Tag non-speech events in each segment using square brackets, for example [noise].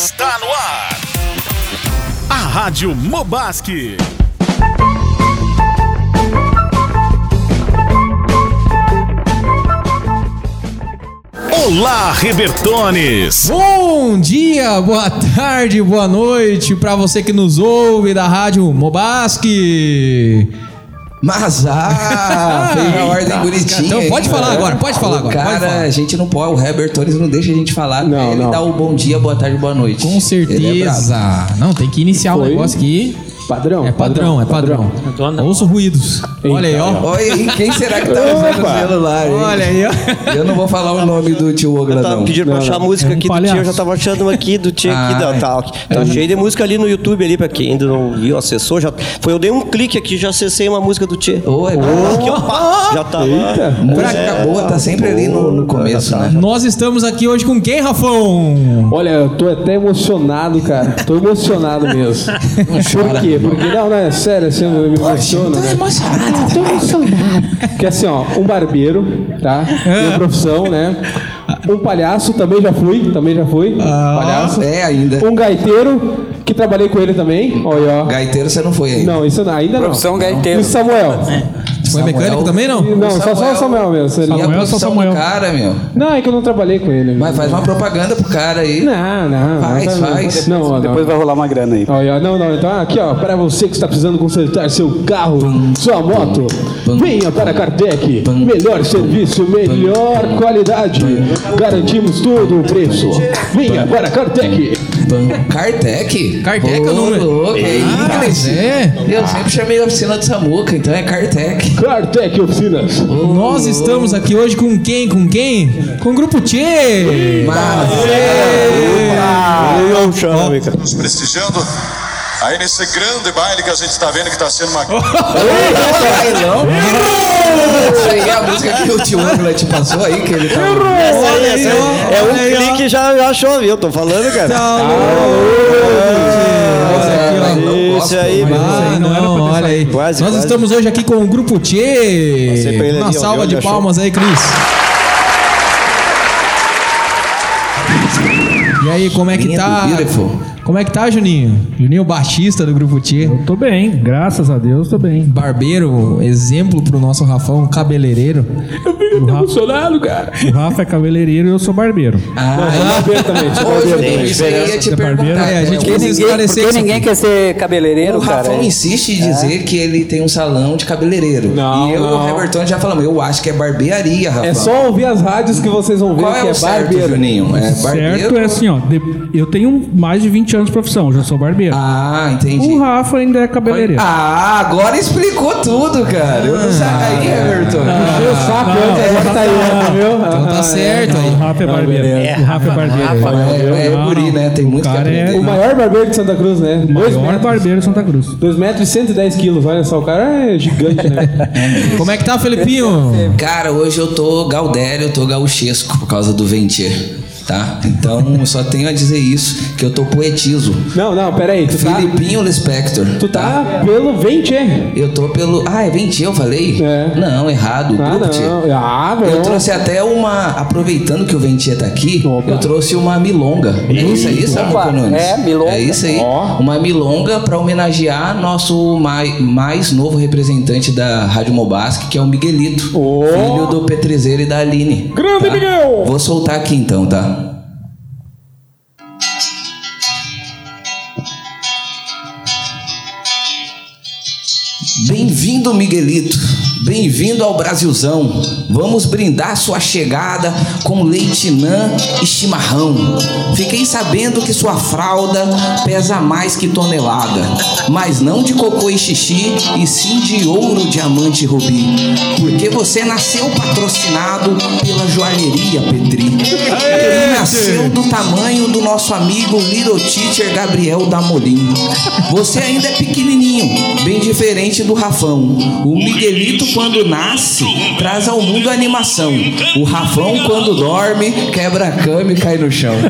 Está no ar. A Rádio Mobasque. Olá, Rebertones! Bom dia, boa tarde, boa noite para você que nos ouve da Rádio Mobasque. Mas, ah, fez a ordem bonitinha. Então pode falar agora, pode falar O agora, Cara, falar. a gente não pode, o Herbert Torres não deixa a gente falar. Não, ele não. dá o bom dia, boa tarde, boa noite. Com é certeza. Não, tem que iniciar o Foi. negócio aqui. Padrão? É padrão, é padrão. Ouço ruídos. Olha aí, ó. aí, quem será que tá usando o celular? hein? Olha aí, ó. Eu não vou falar o nome do tio Ogla, Eu tava não. pedindo pra achar a música É um aqui do palhaço. tio, eu já tava achando uma aqui do tio aqui [laughs] Ah, da tal. Tá cheio de música ali no YouTube ali, pra quem ainda não viu, acessou. Já, foi, eu dei um clique aqui, já acessei uma música do tio. Oi, Aqui, ó, já tava. música boa tá sempre ali no, no começo, né? Nós estamos aqui hoje com quem, Rafão? Olha, eu tô até emocionado, cara. Tô emocionado mesmo. [laughs] Por quê? Porque, não, não, é sério, assim, eu me emociono, né? Tô emocionado. Porque assim, ó, um barbeiro, tá? Minha profissão, né? Um palhaço, também já fui, também já fui. palhaço. É, ainda. Um gaiteiro, que trabalhei com ele também. Olha, ó. Gaiteiro você não foi ainda. Não, isso não, ainda não. Profissão gaiteiro. E o Samuel? Foi Samuel. mecânico também, não? Não, só, só o Samuel mesmo. Samuel, profissão do cara, meu? Não, é que eu não trabalhei com ele. Mas faz uma propaganda pro cara aí. Não, não. Faz, não, tá- faz. Não, não. Depois vai rolar uma grana aí. Olha, não, não, então aqui ó, para você que está precisando consertar seu carro, sua moto, venha para a Kardec. Melhor serviço, melhor qualidade. Garantimos todo o preço. Venha para a Kardec. Ban- Kartek? Kartek é o Ô, número. louco, é Ah, é. Eu sempre chamei a oficina do Samuca, então é Kartek. Kardec Oficinas. Nós estamos aqui hoje com quem? Com quem? Com o Grupo Tchê. Mas, Eu chamo, Mica. nos prestigiando. Aí nesse grande baile que a gente está vendo que está sendo uma é a música que o tio te passou aí, que ele tá... Essa aí, essa aí. É um clique e já já achou, viu? Tô falando, cara. Tá Isso aí, meu. Ah, não, olha aí. Quase, Nós quase. estamos hoje aqui com o Grupo Tchê. Uma salva de achou? palmas aí, Cris. E aí, como é que tá? beautiful. Como é que tá, Juninho? Juninho Batista do Grupo Tchê. Tô bem, graças a Deus, tô bem. Barbeiro, exemplo pro nosso Rafão, cabeleireiro. Eu fico emocionado, cara. O Rafa é cabeleireiro e eu sou barbeiro. Ah, Barbeiro também, sou Ô, barbeiro Juninho, também. isso aí eu ia te perguntar. É, a gente quer Ninguém, esclarecer porque ninguém quer ser cabeleireiro, O cara. Rafão é. insiste em dizer que ele tem um salão de cabeleireiro. Não, e eu e o não. Robertão já falamos, eu acho que é barbearia, Rafão. É só ouvir as rádios que vocês vão ver Qual que é o é certo, barbeiro. Juninho? É barbeiro? Certo é assim, ó. de- eu tenho mais de 20 anos de profissão, já sou barbeiro. Ah, entendi. o Rafa ainda é cabeleireiro. Ah, agora explicou tudo, cara. Eu não sabia. Aí, Everton. Puxei o saco antes, agora tá aí, viu? Então tá certo O aí. Rafa é barbeiro. o Rafa é barbeiro. É, é guri, né? Tem muito O que cara é. O maior barbeiro de Santa Cruz, né? o maior barbeiro de Santa Cruz. 2 metros e 110 quilos, olha só, o cara é gigante, né? [laughs] Como é que tá, Felipinho? Cara, hoje eu tô gaudério, eu tô gauchesco por causa do Ventier, tá? Então, só tenho a dizer isso, que eu tô poetizo. Não, não, peraí, tu tá, Filipinho Lispector. tu tá pelo 20, é? Eu tô pelo... Ah, é Ventier, eu falei? É. Não, errado. Ah, não. Ah, Eu trouxe até uma... Aproveitando que o Ventier tá aqui, Opa. eu trouxe uma milonga. É isso aí, Samuca Opa, Nunes? é, milonga. É isso aí. Uma milonga pra homenagear nosso mais, mais novo representante da Rádio Mobasque, que é o Miguelito. Filho do Petrezeiro e da Aline. Grande tá? Miguel! Vou soltar aqui então, tá? Bem-vindo, Miguelito. Bem-vindo ao Brasilzão. Vamos brindar sua chegada com leite nã e chimarrão. Fiquei sabendo que sua fralda pesa mais que tonelada, mas não de cocô e xixi, e sim de ouro, diamante e rubi. Porque você nasceu patrocinado pela joalheria Petri. Ele nasceu do tamanho do nosso amigo Little Teacher Gabriel Damolim. Você ainda é pequenininho, bem diferente do Rafão. O Miguelito, quando nasce, traz ao mundo a animação. O Rafão, quando dorme, quebra a cama e cai no chão. [laughs]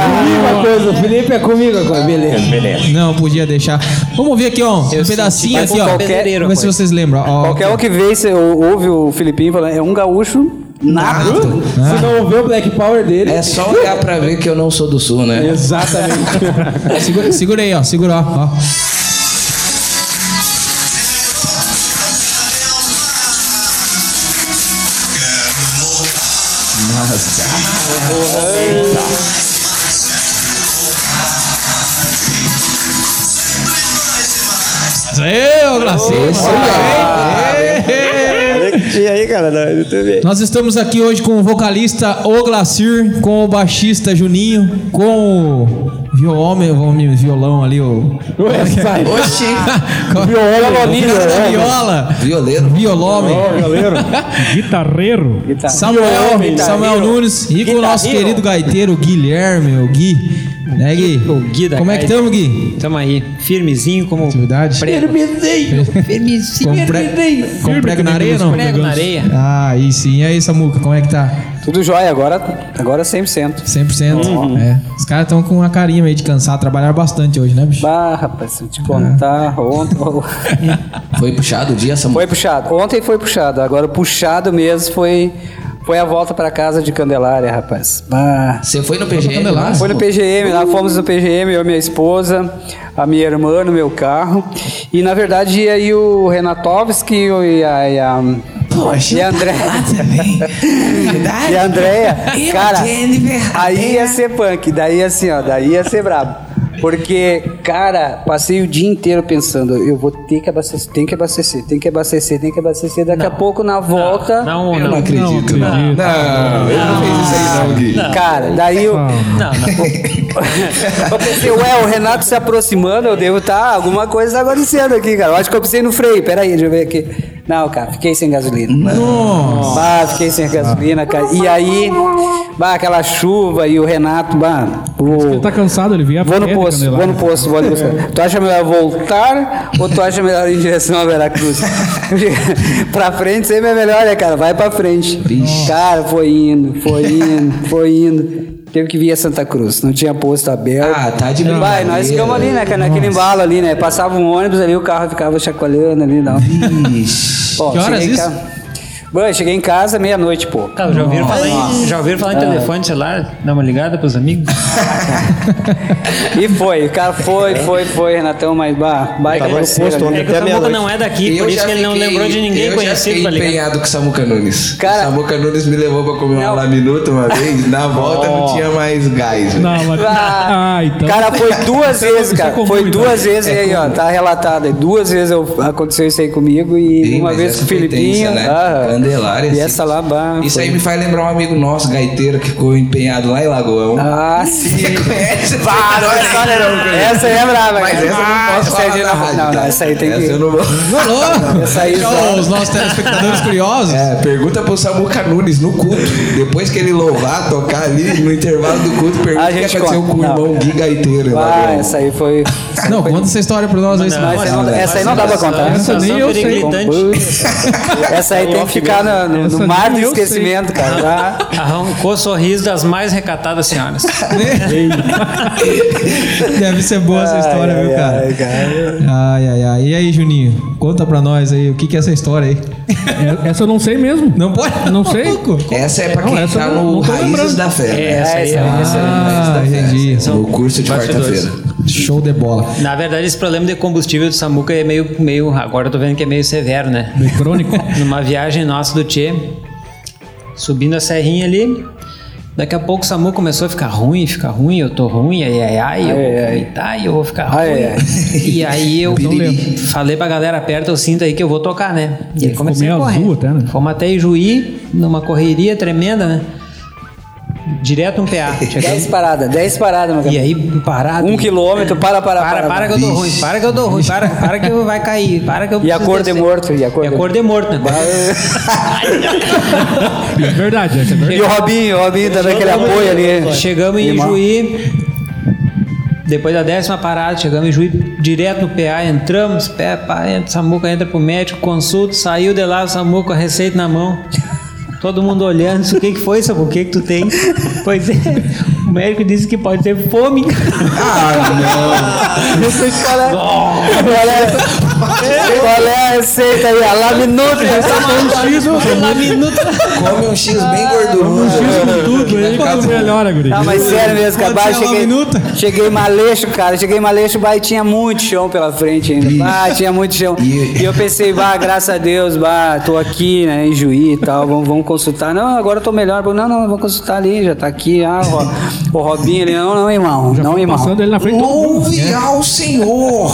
Comigo a coisa, o Felipe é comigo agora. Beleza, beleza. Não, podia deixar. Vamos ver aqui, ó. Um pedacinho aqui, ó. qualquer- Vamos ver se vocês lembram. Ó, Qualquer um que vê, ou- ouve o Filipinho falando, é um gaúcho Nada. Se não vê o Black Power dele. É só olhar pra ver que eu não sou do sul, né? Exatamente. [laughs] Segura, segura aí, ó. Segura, ó. ó. Ô Glacier. E aí, cara, na YouTube. Nós estamos aqui hoje com o vocalista O Glacir, com o baixista Juninho, com o violão, homem, violão ali, o. Ué, sai. Oxi, [laughs] Com- Viololinho, o cara da é. viola. violeiro. Violhomem. [laughs] Guitarreiro. Samuel, Samuel guitarreiro. Nunes e com o nosso querido gaiteiro Guilherme, o Gui. Né, Gui? O Gui da Como é que estamos, Gui? Tamo aí, firmezinho como Atividade? prego. Firmezinho. [laughs] Com, pre... com prego na areia, não? Prego na areia. Ah, aí sim. E aí, Samuca, como é que tá? Tudo jóia, agora, agora 100%. 100%. É. Os caras estão com uma carinha meio de cansar, trabalharam bastante hoje, né, bicho? Bah, rapaz, se eu te contar, ontem... [laughs] Foi puxado o dia, Samuel? Foi puxado. Ontem foi puxado. Agora o puxado mesmo foi, foi a volta pra casa de Candelária, rapaz. Bah. Você foi no PGM? Candelária? lá? Foi no PGM, lá fomos no PGM, eu e minha esposa, a minha irmã no meu carro. E na verdade ia aí o Renatovski e a. E a Poxa, e a André. [laughs] Verdade? E a Andréia, cara, aí ia ser punk, daí assim, ó, daí ia ser brabo. Porque, cara, passei o dia inteiro pensando, eu vou ter que abastecer, tem que abastecer, tem que abastecer, tem que abastecer. Daqui a pouco na volta. Não, Eu não. não acredito. Não acredito. Não, ele não fez isso aí não, Gui. Cara, daí eu. Não, não. [laughs] Eu pensei, ué, o Renato se aproximando, eu devo estar. alguma coisa tá acontecendo aqui, cara. Eu acho que eu pisei no freio. Peraí, deixa eu ver aqui. Não, cara, fiquei sem gasolina. Nossa. Bah, fiquei sem gasolina, cara. E aí, bah, aquela chuva e o Renato, bah, Ele o. tá cansado, ele via a Vou no posto, vou no posto, vou ali buscar. Tu acha melhor voltar ou tu acha melhor ir em direção a Veracruz? [laughs] pra frente sempre é melhor, né, cara? Vai pra frente. Cara, foi indo, foi indo, foi indo. Teve que vir a Santa Cruz, não tinha posto aberto. Ah, tá de Vai, brincadeira. nós ficamos ali, né, naquele embalo ali, né? Passava um ônibus ali, o carro ficava chacoalhando ali, não. Ixi. Bom, Que horas isso? Bom, eu cheguei em casa meia-noite, pô. Cara, já ouviram falar em, já ouviram falar em telefone celular? Dá uma ligada pros amigos? [laughs] E foi, o cara foi, foi, foi, Renatão, mas bah, baita Tava parceiro posto ontem. É que o Até Samuca meia-noite. não é daqui, Eu por isso já que ele não lembrou de ninguém eu conhecido já pra fiquei ligar. empenhado com o Samuca Nunes. Cara- Samuca Nunes me levou pra comer uma minuto uma vez. Na volta não tinha mais gás. velho. Não, mas... Ah, Ah, então... Cara, foi [laughs] duas vezes, cara. comum, Foi então. duas vezes e aí, ó, tá relatado. aí. Duas vezes eu, aconteceu isso aí comigo e Sim, uma mas vez essa com o foi né? ah, Candelária, E assim. essa lá, bah, Isso foi- aí me faz lembrar um amigo nosso, gaiteiro, que ficou empenhado lá em Lagoão. Ah, sim. Conhece? Bah, não, essa, essa aí é brava, Mas cara. essa eu não posso essa falar de- na rádio, Não, não, essa aí tem Essa que... eu não vou... Alô? [laughs] Essa aí Deixa só- os nossos telespectadores curiosos. É, pergunta pro Samuca Nunes no culto. Depois que ele louvar, tocar ali no intervalo do culto, pergunta o que aconteceu com o Não. irmão Gui Gaiteiro. em Ah, essa aí foi... Não, conta essa história pra nós essa aí não, essa não dá pra contar. Essa. Essa aí tem que ficar no, no- no Essa mar do eu sei. esquecimento, cara. Ah, Arrancou sorriso das mais recatadas senhoras. [laughs] Deve ser boa essa história, Ai, viu, cara? ai, cara. Ai, ai, ai. E aí, Juninho? Conta pra nós aí, o que que é essa história aí? É- Essa eu não sei mesmo. Não pode? Não sei. Maluco. Essa é pra Não, quem essa tá não- no não tô Raízes da Fé. né? essa aí. essa aí, essa aí. Ah, entendi. No curso de quarta-feira. Show de bola. Na verdade, esse problema de combustível do Samuca é meio, meio. Agora eu tô vendo que é meio severo, né? Meio crônico. [laughs] Numa viagem nossa do Tchê, subindo a serrinha ali. Daqui a pouco o Samu começou a ficar ruim, ficar ruim, eu tô ruim, ai, ai, ai, eu vou vomitar e eu vou ficar ruim. Ai, ai. E aí eu [laughs] falei pra galera, aperta o cinto aí que eu vou tocar, né? E aí ficou comecei a correr. azul até, né? Fomos até Ijuí, numa correria tremenda, né? Direto um PA. 10 [laughs] Chegamos. paradas, 10 paradas, meu E cara. aí, parado. Um quilômetro, para, para, Para, para que eu dou ruim, para que eu dou ruim, para, para que eu vai cair, para que eu E a cor de morto, e a cor E a de- cor de morto, né? [laughs] É verdade, essa é verdade. E o Robinho, o Robinho dando aquele apoio ali. Chegamos em. Juí. Depois da décima parada, chegamos em Juí, direto no PA, entramos, pé, pá, entra, Samuca entra pro médico, consulta, saiu de lá, o Samuca receita na mão. Todo mundo olhando, o que que foi, Samuca? O que que tu tem? Pois é, O médico disse que pode ter fome. Qual é, qual é, qual é a receita aí? A laminuta. Come um X bem gorduroso. Tudo aí quando melhora, guri. Não, mas sério mesmo, acabar, cheguei, laminuta? cheguei maleixo, cara. Cheguei maleixo, bah, e tinha muito chão pela frente ainda. Ah, tinha muito chão. E- E eu pensei, bah, graças a Deus, bah, tô aqui, né, em Juí e tal, vamos, vamos consultar. Não, agora eu tô melhor. Não, não, vamos consultar ali, já tá aqui. Ah, o, o Robinho ali, não, não, irmão, não, irmão. Passando ele na frente. Louve ao Senhor.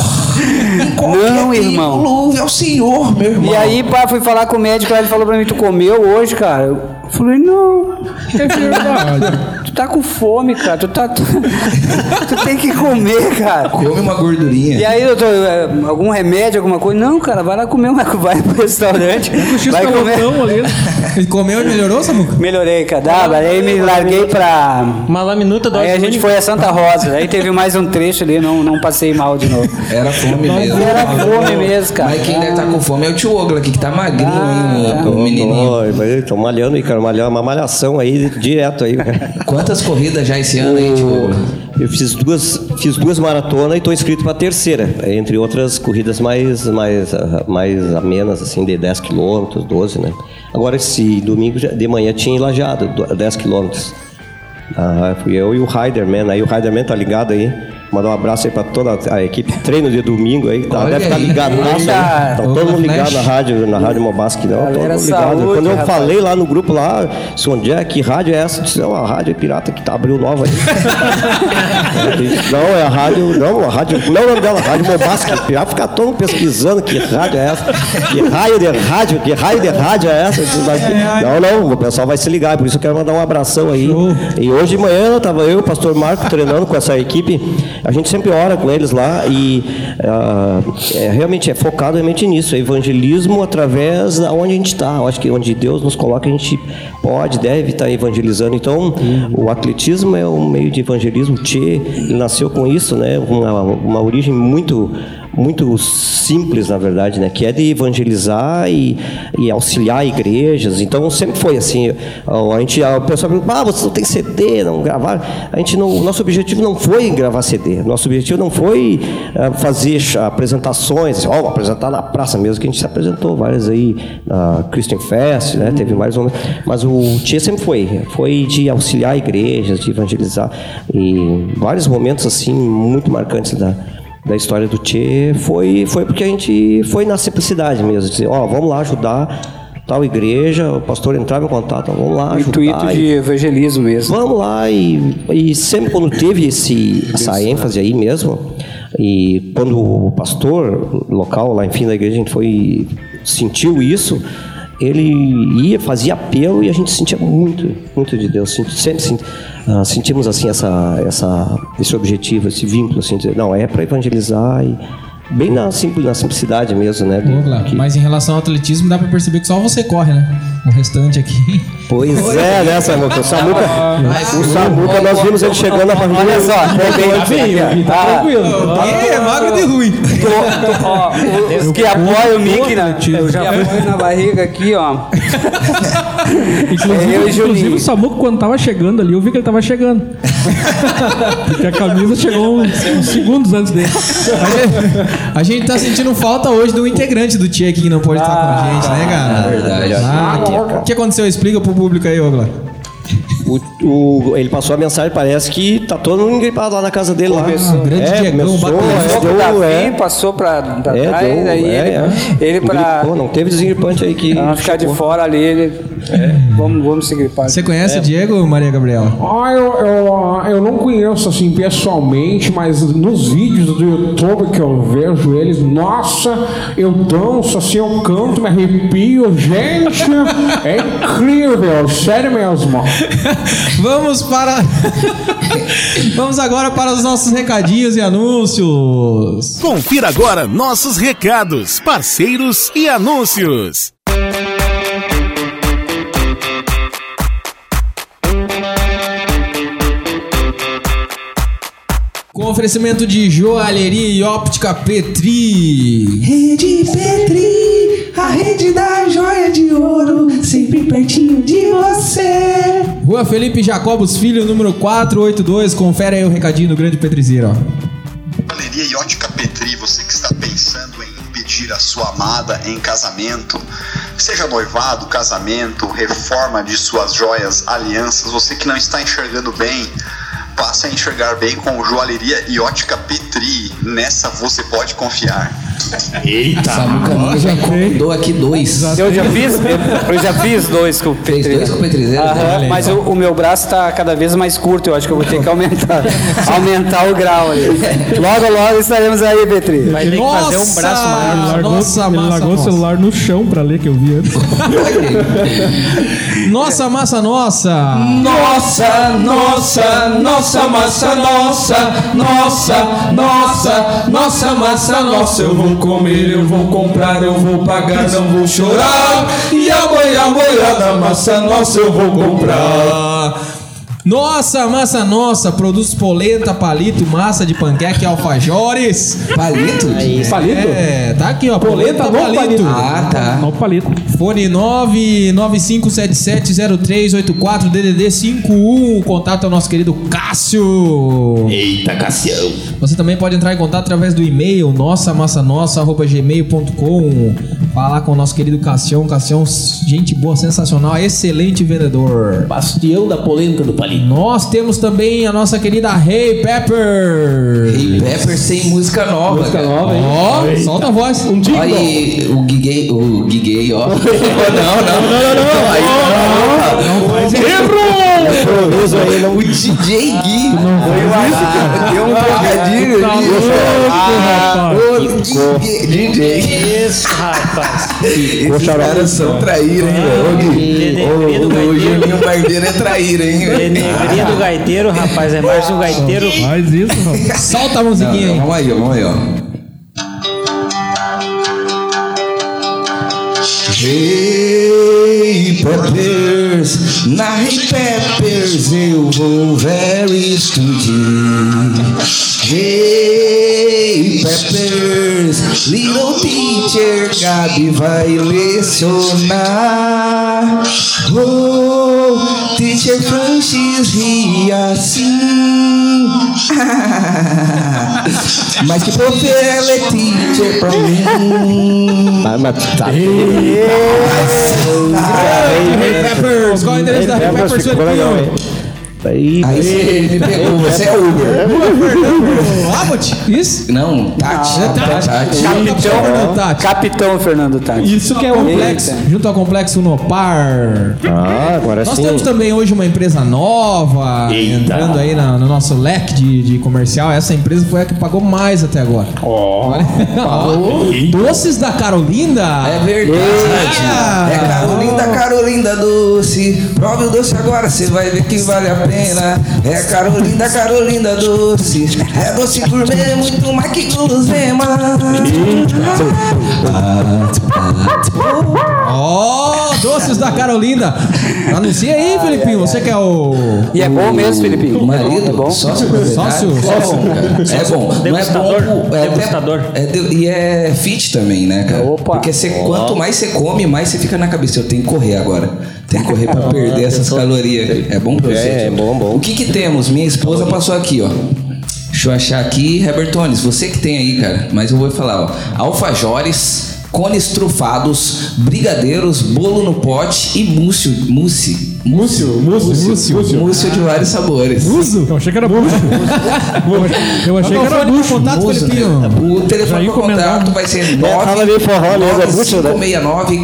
Em qualquer Não, tempo, irmão. Louve ao Senhor, meu irmão. E aí, pá, fui falar com o médico, ele falou pra mim, tu comeu hoje, cara? Eu falei, não. [laughs] É verdade. Tu tá com fome, cara. Tu tá. Tu, tu tem que comer, cara. Come uma gordurinha. E aí, doutor, é, algum remédio, alguma coisa? Não, cara, vai lá comer, uma- [laughs] vai pro restaurante. Vai comer. Ali. né? Ele comeu e melhorou, Samuca? Melhorei, cadáver. Aí me larguei pra. Uma laminuta dose Aí a gente única. foi a Santa Rosa. Aí teve mais um trecho ali, não, não passei mal de novo. Era fome mesmo. Era fome mesmo, cara. Mas quem deve estar com fome é o tio Ogla aqui, que tá magrinho Ah, ainda, o menininho. Tô malhando aí, cara. Malhar, uma malhação aí direto aí, cara. [laughs] Quantas corridas já esse ano aí, Ogla? Eu fiz duas, fiz duas maratonas e estou inscrito para a terceira, entre outras corridas mais, mais, mais amenas, assim, de 10 quilômetros, 12, né? Agora, esse domingo de manhã tinha enlajado, do- 10 quilômetros. Ah, fui eu e o Riderman, aí o Riderman tá ligado aí. Mandar um abraço aí pra toda a equipe treino de domingo aí, tá, deve estar aí. ligado aí. Eita. Tá todo mundo ligado na rádio, na rádio Mobasque, não, todo Galera, mundo ligado. Quando eu falei lá no grupo lá, disse, onde é, que rádio é essa? Disse, não, a rádio é pirata que tá, abriu nova aí. [laughs] Não, é a rádio. Não, a rádio. Não é o nome dela, Rádio Mobasque. Já fica todo mundo pesquisando que rádio é essa. Que raio de rádio, que raio de rádio é essa. Não, não, o pessoal vai se ligar, por isso eu quero mandar um abração aí. E hoje de manhã tava eu o pastor Marco treinando com essa equipe. A gente sempre ora com eles lá e ah, é, realmente é focado realmente nisso, é evangelismo através da onde a gente está. Eu acho que onde Deus nos coloca, a gente pode, deve estar evangelizando. Então, o atletismo é um meio de evangelismo. Tchê, ele nasceu com isso, né? Uma, uma origem muito muito simples, na verdade, né? Que é de evangelizar e, e auxiliar igrejas. Então sempre foi assim. A gente, a pessoa pergunta, ah, você não tem CD, não gravar. A gente não, o nosso objetivo não foi gravar CD. Nosso objetivo não foi ah, fazer apresentações, ó, apresentar na praça mesmo, que a gente se apresentou várias aí na Christian Fest, né? Teve vários momentos. Mas o Tia sempre foi, foi de auxiliar igrejas, de evangelizar e vários momentos assim muito marcantes da da história do Tchê foi, foi porque a gente foi na simplicidade mesmo. Dizer, ó, vamos lá ajudar tal igreja, o pastor entrava em contato, vamos lá ajudar. Intuito e- de evangelismo mesmo. Vamos lá e, e sempre quando teve esse, essa ênfase aí mesmo, e quando o pastor local lá, enfim, da igreja, a gente foi, sentiu isso, ele ia, fazia apelo e a gente sentia muito, muito de Deus, sempre senti- ah, sentimos assim essa, essa, esse objetivo, esse vínculo, assim, dizer, não, é para evangelizar e bem na, simples, na simplicidade mesmo, né? Mas em relação ao atletismo, dá pra perceber que só você corre, né? O restante aqui. Pois é, né, Samuca? O Samuca, o Samuca nós vimos ele chegando na barriga. Olha só, é bem tá Ah, tranquilo. é magro de ruim. Os que apoiam o Mickey na, eu já apoio na barriga aqui, ó. [laughs] [laughs] Inclusive, É, eu inclusive o Samuco, quando tava chegando ali, eu vi que ele tava chegando. [laughs] Porque a camisa chegou uns, uns segundos antes dele. A gente tá sentindo falta hoje do integrante do Tia aqui que não pode estar com a gente, né, cara? verdade. Ah, o que aconteceu? Explica pro público aí, Ogla. O, o- ele passou a mensagem, parece que tá todo mundo engripado lá na casa dele. Lá. Começou. Grande é, Diegão, começou, é, deu, pro Davi, é, passou pra, pra é, trás, deu, aí é, ele, é. ele pra, Engripou, não teve desengripante aí que... não ficar de fora ali, ele, vamos, vamos se gripar. Você conhece o Diego, Maria Gabriela? Ah, eu, eu, eu não conheço assim pessoalmente, mas nos vídeos do YouTube que eu vejo eles, nossa, eu danço assim, eu canto, me arrepio, gente, é incrível, [laughs] sério mesmo. [laughs] Vamos para. [laughs] Vamos agora para os nossos recadinhos e anúncios. Confira agora nossos recados, parceiros e anúncios. Com oferecimento de joalheria e óptica Petri. Rede Petri, a rede da joia de ouro, sempre pertinho de você. Rua Felipe Jacobos Filho, número 482. Confere aí o recadinho do grande Petrizeiro, ó. Galeria e Ótica Petri, você que está pensando em pedir a sua amada em casamento, seja noivado, casamento, reforma de suas joias, alianças, você que não está enxergando bem, passe a enxergar bem com Joalheria e Ótica Petri. Nessa você pode confiar. Eita! Samuca Nunes já encomendou aqui dois. Eu já fiz, eu, eu já fiz dois com o Petri. dois com o Petrizeiro? Aham, Olha aí, mas o, o meu braço tá cada vez mais curto, eu acho que eu vou ter que aumentar, [laughs] aumentar o grau ali. Logo, logo estaremos aí, Petri. Vai ter que fazer um braço maior. Ele largou, Nossa, ele massa, largou o celular no chão pra ler, que eu vi antes. [laughs] Nossa massa nossa. Nossa, nossa, nossa massa, nossa, nossa, nossa, nossa massa, nossa. Eu vou comer, eu vou comprar, eu vou pagar, não vou chorar. E amanhã, amanhã da massa nossa eu vou comprar. Nossa massa nossa. Produtos polenta, palito, massa de panqueca e alfajores. Palito? Palito? É, tá aqui, ó. Polenta Polenta, no palito. palito. Ah, tá. Ó o palito. Fone 995770384 DDD 51. Contato é o nosso querido Cássio. Eita, Cassião. Você também pode entrar em contato através do e-mail nossamassa.nossa@gmail.com. Falar com o nosso querido Cassião. Cassião, gente boa, sensacional, excelente vendedor. Bastião da polenta do palito. Nós temos também a nossa querida Hey Pepper. Hey Pepper sem música nova. Música cara. nova, hein? Ó, solta a voz. Um. Olha aí, o Giguei, o Giguei, ó. [laughs] não, não, não, não, Aí, Improviso aí, não. O DJ Gui. Deu um trocadilho Tá ali. DJ. DJ. Isso, rapaz. Esses caras são traíra, hein, velho? O. Juninho Barbeiro é traíra, hein, velho? Do gaiteiro, rapaz. É mais um gaiteiro. Faz isso, rapaz. Solta a musiquinha aí. Vamos aí, ó, vamos aí, ó. Hey Peppers, Hey Peppers eu vou ver estudar. Hey Peppers, Little Teacher Gabi vai lecionar. Oh, Teacher Francis ri assim. [laughs] Mas que profe ela é teacher pra mim. Mas, mas tá. Hey Peppers, qual é o endereço da Hey Peppers, Aí, Aí você me pegou, você é Uber. Abbott? [laughs] Isso? Não, Tati. Tati. Capitão Fernando Tati. Capitão Fernando Tati. Isso que é o complexo. Eita. Junto ao complexo Unopar. Ah, agora Nós sim. temos também hoje uma empresa nova entrando aí na- no nosso leque de, de comercial. Essa empresa foi a que pagou mais até agora. Olha. Doces da Carolinda. É verdade. Ah. É Carolinda, Carolinda doce. Prove o doce agora, você vai ver que vale a pena. É Carolinda, Carolinda doce. É doce gourmet, muito mais que gulosema. Ó, doces da Carolinda. Anuncia aí, Felipinho. Você que é o. E é bom mesmo, Felipinho? O marido, É bom? sócio Sócio? É bom, cara. É bom. Não é Degustador. bom. É Degustador. é de- e é fit também, né, cara? Opa. Porque quanto mais você come, mais você fica na cabeça. Eu tenho que correr agora. Tem que correr pra perder essas calorias. É bom pra você? É, é bom, bom. O que que temos? Minha esposa passou aqui, ó. Deixa eu achar aqui, Herbertones, você que tem aí, cara. Mas eu vou falar, ó. Alfajores, cones trufados, brigadeiros, bolo no pote e múcio, mousse. Múcio, múcio, múcio. Múcio de vários sabores. Eu achei que era bucho. Eu achei que era Telefone de bucho. contato, Felipinho. né? O telefone encomendar. contato vai ser É, fala meio forró mesmo, é bucho, né?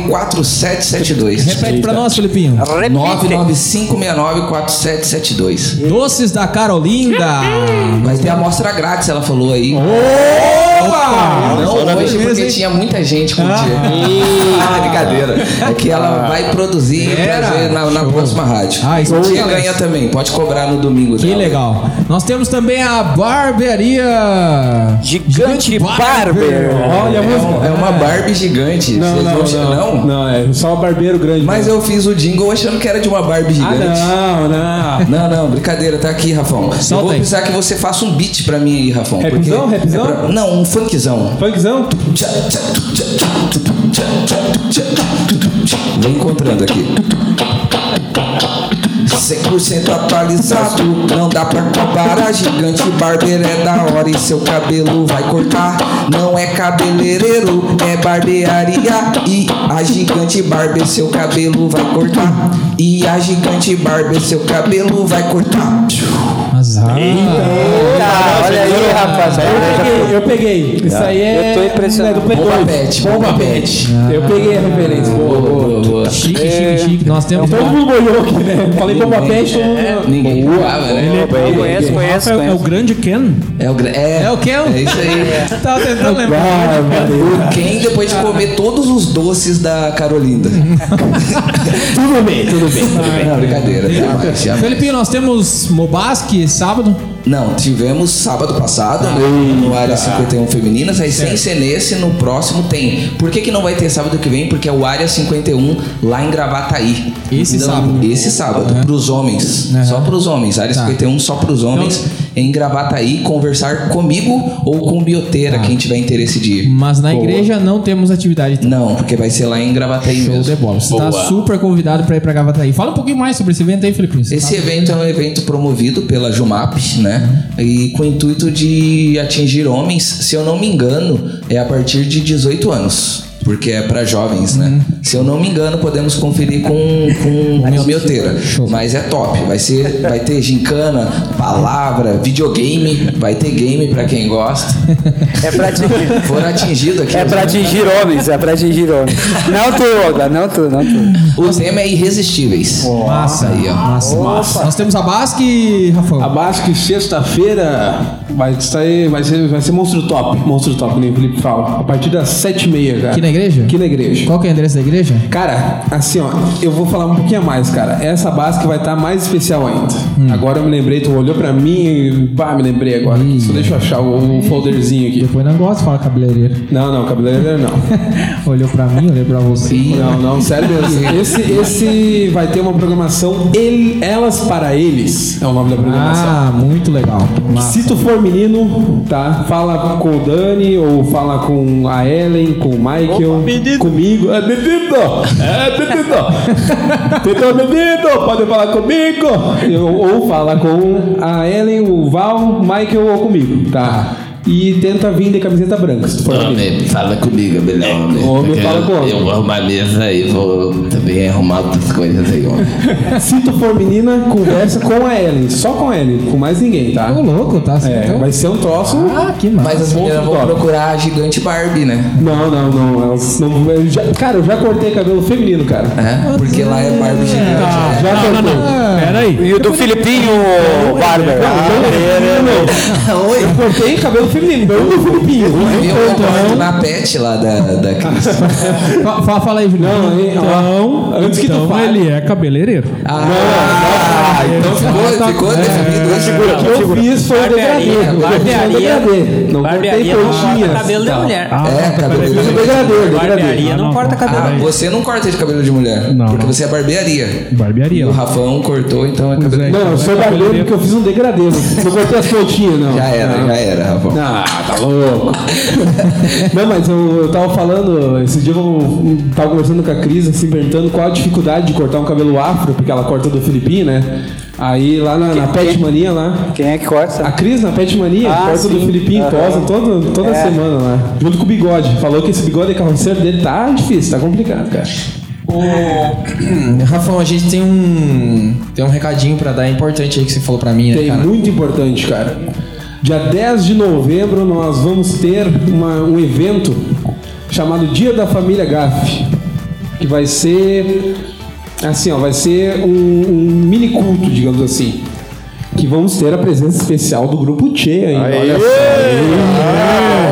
99569-4772. Repete pra nós, Felipinho. Repite. 99569-4772. Doces da Carolinda. Vai ter amostra grátis, ela falou aí. Opa! Não hoje, porque tinha muita gente Ah, brincadeira. É que ela vai produzir e trazer na, na próxima rádio. Ah, isso o é ganha também, pode cobrar no domingo. Que dela. legal. Nós temos também a barbearia Gigante Barber. Olha É, um- é uma Barbie gigante. Não, Vocês não, acham- não. Não, é só o barbeiro grande. Mas eu fiz o jingle achando que era de uma Barbie Ah, gigante. não, não. Não, não, brincadeira, tá aqui, Rafão. eu vou aí. precisar que você faça um beat pra mim aí, Rafão. Rapzão, rapzão? é pra- Não, um funkzão. Funkzão? Vem encontrando aqui. 100% atualizado, não dá pra comparar. Gigante barbeiro é da hora e seu cabelo vai cortar. Não é cabeleireiro, é barbearia. E a gigante barber seu cabelo vai cortar. E a gigante barber seu cabelo vai cortar. Azar. Ah, olha aí, rapaz. Eu peguei. Isso aí é. Eu tô impressionado. É do Bomba 2. pet, Bomba pet. Eu peguei a referência. Boa, boa. Boa. Chique, chique, chique. Nós temos. Todo mundo boiou aqui, né? Falei [laughs] bomba pet, todo mundo. Ninguém jogava, né? Eu conheço, conheço, É, é o grande Ken? É o, é, É o Ken? É isso aí. Tava tentando lembrar. O Ken depois de comer todos os doces da Carolinda. [laughs] Tudo bem, tudo bem. Não, brincadeira. Jamais, jamais. Felipinho, nós temos Mobaski sábado. Não, tivemos sábado passado né, no Área 51 Femininas, aí sem ser nesse, no próximo tem. Por que, que não vai ter sábado que vem? Porque é o Área 51 lá em Gravataí. Esse Então, sábado. Esse sábado, Uhum. pros homens. Uhum. Só pros homens. Área Tá. 51 só pros homens. Em Gravataí, conversar comigo ou com o Bioteira, Tá. quem tiver interesse de ir. Mas na igreja não temos atividade. então. Não, porque vai ser lá em Gravataí Show mesmo. de bola. Você tá super convidado pra ir pra Gravataí. Fala um pouquinho mais sobre esse evento aí, Felipinho. Você Esse tá- evento é um evento promovido pela Jumap, né? E com o intuito de atingir homens, se eu não me engano, é a partir de 18 anos. Porque é pra jovens, né? Se eu não me engano, podemos conferir com, com o Mioteira. Show. Mas é top. Vai, ser, vai ter gincana, palavra, videogame. Vai ter game pra quem gosta. É pra atingir. For atingido aqui. É pra atingir homens, é pra atingir homens. Não tu, Olga, não tu, não tu. O tema é irresistíveis. Massa. Aí, ó. Massa, massa. Nós temos a Basque, Rafael. Abaixo que sexta-feira vai sair, vai ser, vai ser monstro top. Monstro top, nem o Felipe fala. A partir das sete e meia, cara. Aqui na igreja? Aqui na igreja. Qual que é o endereço da igreja? Cara, assim, ó, eu vou falar um pouquinho a mais, cara. Essa base vai estar mais especial ainda. Hum. Agora eu me lembrei, tu olhou pra mim e pá, me lembrei agora. Só deixa eu achar o, o folderzinho aqui. Depois não gosta de falar cabeleireiro. Não, não, cabeleireiro não. [laughs] olhou pra mim, olhou pra você. Não, não, sério mesmo. [laughs] Esse, esse vai ter uma programação ele, Elas para Eles. É o nome da programação. Ah, muito legal. Massa. Se tu for menino, tá? Fala com o Dani ou fala com a Ellen, com o Michael, comigo. É menino! É menino! [laughs] Então, menino, pode falar comigo! Eu- ou fala com a Ellen, o Val, Michael ou comigo, tá? E tenta vir de camiseta branca, se tu for. Homem, fala comigo, melhor homem. Homem, Porque fala com eu, homem. eu vou arrumar a mesa e vou também arrumar outras coisas aí, homem. [laughs] Se tu for menina, conversa com a Ellen, só com a Ellen, com mais ninguém, tá? Ô, louco, tá? É, Então- vai ser um troço. Ah, que massa. Mas as meninas vão procurar a gigante Barbie, né? Não, não, não. Elas não eu já- cara, eu já cortei cabelo feminino, cara. É, porque lá é Barbie gigante. Ah, né? já cortei. Pera aí. E o do Filipinho, Barber. Eu cortei cabelo feminino, não do Filipinho. Concordo na pet lá da, da Fala, fala aí, Julião. Então, antes que tu então fale. ele é cabeleireiro. Ah, então ficou, ficou definido. O que eu fiz foi o Barbearia. Não Barbearia não corta cabelo da mulher. É, cabelo de. Barbearia não corta cabelo. Ah, você não corta de cabelo de mulher. Não, Porque você é barbearia. E Barbearia. o Rafão cortou, então é cabelo. Não, eu sou barbeiro porque eu fiz um degradê. Não cortei as pontinhas, não. Já era, já era, Rafão. Ah, tá louco. [laughs] Não, mas eu, eu tava falando, esse dia eu tava conversando com a Cris, assim, perguntando qual a dificuldade de cortar um cabelo afro, porque ela corta do Filipinho, né? Aí lá na, na Pet Mania lá. Quem é que corta? A Cris na Pet Mania, Ah, corta do sim. Filipinho, Aham. posa todo, toda É. semana lá. Junto com o bigode. Falou que esse bigode carroceiro dele tá difícil, tá complicado, cara. Ô, [clears throat] Rafão, a gente tem um tem um recadinho pra dar importante aí que você falou pra mim, né, Tem cara? muito importante, cara. Dia 10 de novembro nós vamos ter uma- um evento chamado Dia da Família Gaff, que vai ser assim, ó, vai ser um, um mini culto, digamos assim. que vamos ter a presença especial do grupo Tchê ainda. Olha só.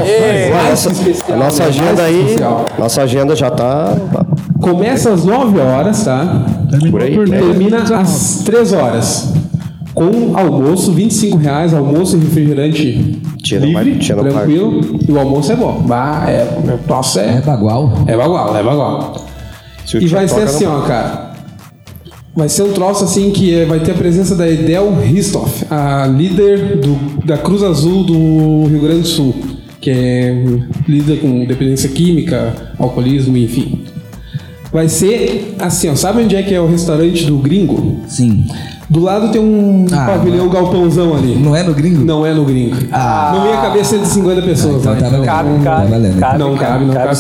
Aê! Nossa, especial, nossa agenda aí, especial. nossa agenda já tá Começa às 9 horas, tá? por aí. né? Termina às 3 horas. Com almoço, 25 reais, almoço e refrigerante Tira livre, tira tranquilo. E o almoço é bom. Bah, é, nossa, É é, bagual. é bagual, é bagual. Se E vai ser assim, ó, cara. Vai ser um troço assim que vai ter a presença da Edel Ristoff, a líder do- da Cruz Azul do Rio Grande do Sul, que é lida com dependência química, alcoolismo, enfim. Vai ser assim, ó, sabe onde é que é o restaurante do Gringo? Sim. Do lado tem um Ah, pavilhão galpãozão ali. Não é no gringo? Não é no Gringo. Ah. Não ia caber 150 pessoas Então lá. tá valendo. Cabe, Tá cabe, valendo. cabe. Não cabe, não cabe.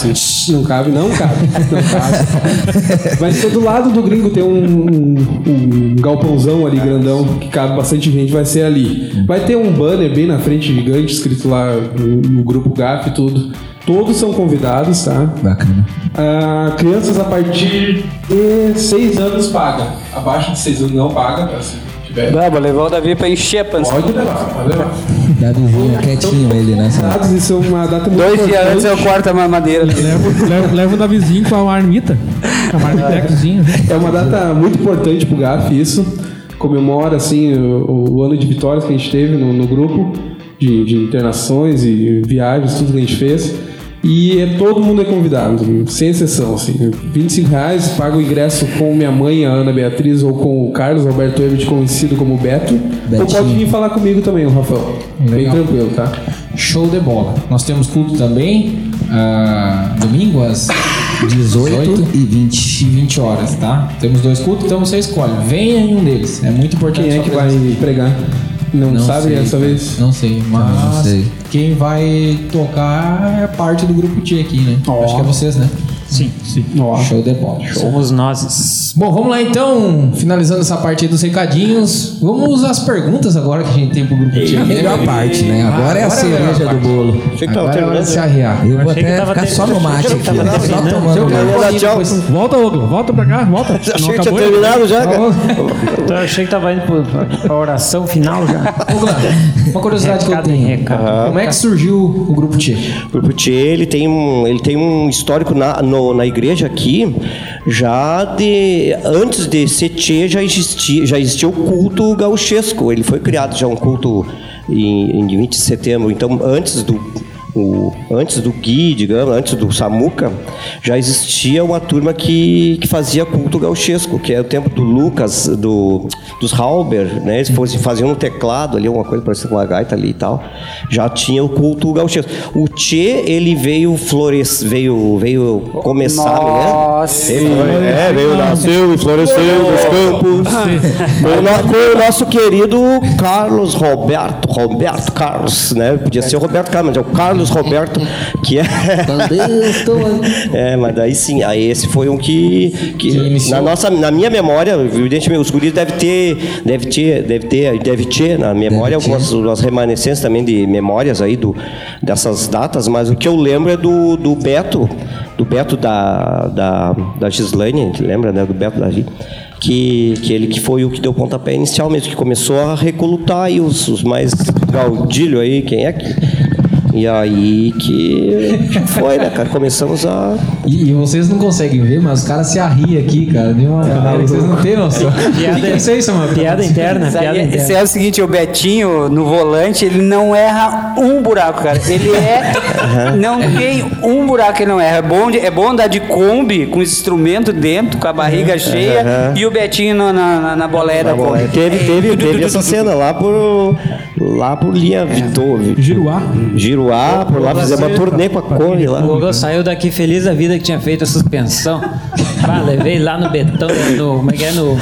Não cabe, não cabe. Não cabe. Vai ser do lado do gringo, tem um, um- um galpãozão ali grandão que cabe bastante gente, vai ser ali. Vai ter um banner bem na frente gigante, escrito lá no, no grupo GAF e tudo. Todos são convidados, tá? Bacana. Ah, crianças a partir de 6 anos paga. Abaixo de 6 anos não paga, tá? se tiver. Dá, vou levar o Davi pra encher a pança. Pode levar, pode levar. Dadozinho quietinho ele, né? Dados, isso é uma data muito Dois dias antes eu corto a mamadeira. Leva, o Davizinho com a marmita. Com a marmitecozinha. É uma data muito importante pro GAF, isso. Comemora, assim, o, o ano de vitórias que a gente teve no, no grupo, de, de internações e viagens, tudo que a gente fez. E é, todo mundo é convidado, sem exceção, assim. 25 reais, paga o ingresso com minha mãe, a Ana Beatriz, ou com o Carlos Alberto Ebert, conhecido como Beto. Ou Betinho. pode vir falar comigo também, o Rafael. Bem Legal. tranquilo, tá? Show de bola. Nós temos culto também, ah, domingo às 18 e 20. e 20 horas, tá? Temos dois cultos, então você escolhe. Venha em um deles. É muito importante. Quem é que vai pregar? Não, Não sabe sei. dessa vez? Não sei, mas não sei. quem vai tocar é parte do grupo T aqui, né? Ó. Acho que é vocês, né? Sim. Sim. Show de bola. Somos nós. Bom, vamos lá então, finalizando essa parte aí dos recadinhos. Vamos às perguntas agora que a gente tem pro grupo T. A melhor parte, né? Agora é a melhor cereja do bolo. Achei que tava é hora de terminando. se arriar. Eu vou até ficar só no mate aqui, ó, só tomando Eu quero Vai dar ir tchau. depois. Volta, Oglo. Volta pra cá. Volta. [laughs] Achei que tinha terminado já, cara. Eu achei que tava indo pra oração final já. [laughs] Uma curiosidade que eu tenho. Como é que surgiu o grupo T? O Grupo Tchê, ele tem um, ele tem um histórico na, no- na igreja aqui, já de antes de ser Tchê já existia, já existia o culto gauchesco. Ele foi criado já um culto em, em 20 de setembro. Então, antes do o- antes do Gui, digamos, antes do Samuca, já existia uma turma que, que fazia culto gauchesco, que é o tempo do Lucas, do, dos Halber, né? Eles fossem, faziam no teclado ali, uma coisa parecida com uma gaita ali e tal. Já tinha o culto gauchesco. O Tchê, ele veio florescer, veio, veio começar, Nossa. né? Ele é, veio, nasceu e floresceu nos campos. Foi o no- foi o nosso querido Carlos Roberto, Roberto Carlos, né? Podia ser o Roberto Carlos, mas é o Carlos Roberto, que é. [laughs] é, mas daí sim, aí esse foi um que, que na nossa, na minha memória, evidentemente os guris devem ter, deve ter, deve ter, deve ter na memória Deve ter. algumas algumas remanescências também de memórias aí do dessas datas, mas o que eu lembro é do, do Beto, do Beto da da, da Gislaine, lembra, né, do Beto da Gi- que, que ele que foi o que deu o pontapé inicial mesmo, que começou a recolutar aí os, os mais gaudilho aí, quem é que e aí que foi, né, cara? Começamos a. E, e vocês não conseguem ver, mas os caras se arriam aqui, cara. De uma maneira que vocês não têm noção. [laughs] Que é isso Samuel? [laughs] Piada interna, piada é- interna. Isso é o seguinte, o Betinho no volante, ele não erra um buraco, cara. Ele é. Não tem um buraco que ele não erra. É bom, de- é bom andar de Kombi com esse instrumento dentro, com a barriga cheia, e o Betinho na, na, na- na boleia da Kombi. Teve, teve, teve essa cena lá por. Lá por linha Vitor. Giruá. Giruá, por lá fizemos uma turnê com a Cone lá. O Gogô saiu daqui feliz da vida que tinha feito a suspensão. Ah, levei lá no betão, no, como é que é? No,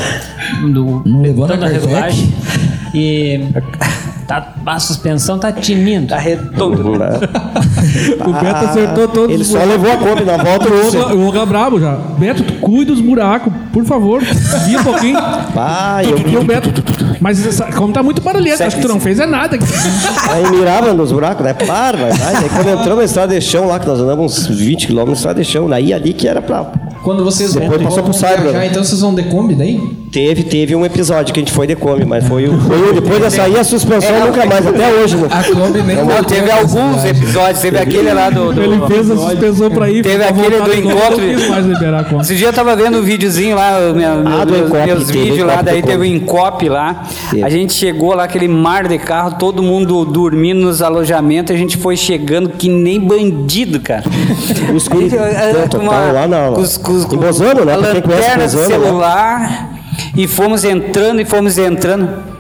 no Não levou betão na da regulagem. E tá, a suspensão tá tinindo. Tá redondo. Uhum. O Beto acertou todos Ele os só levou a Kombi na volta O do Olga, o Olga brabo já. Beto, cuida dos buracos, por favor. Guia um pouquinho. Pai, E eu o Beto. Mas essa- como tá muito barulhento, acho que tu não fez é nada. [laughs] Aí mirava nos buracos, né? Para, vai, vai. Aí quando entramos na estrada de chão lá, que nós andamos uns 20 km na estrada de chão, daí ali que era pra Quando vocês Depois vão, passou vão pro Cyber. viajar, então vocês vão de Kombi daí? Teve, teve um episódio que a gente foi de Kombi, mas foi, o- foi o- depois dessa aí a suspensão É, nunca mais, até hoje. Né? A Kombi nem Não, teve alguns episódios, teve aquele lá do. do- Ele fez a suspensão pra ir. Teve pra aquele do encontro. Não quis mais liberar a conta. Esse dia eu tava vendo um videozinho lá, minha, Ah, do meus, Encop, meus teve vídeos lá, daí teve o Encop. Encop lá. Teve. A gente chegou lá, aquele mar de carro, todo mundo dormindo nos alojamentos, a gente foi chegando que nem bandido, cara. [laughs] Os [laughs] Eh, uma- tal, lá com os- com em Bozano, né? conhece lanterna do né? celular e fomos entrando e fomos entrando.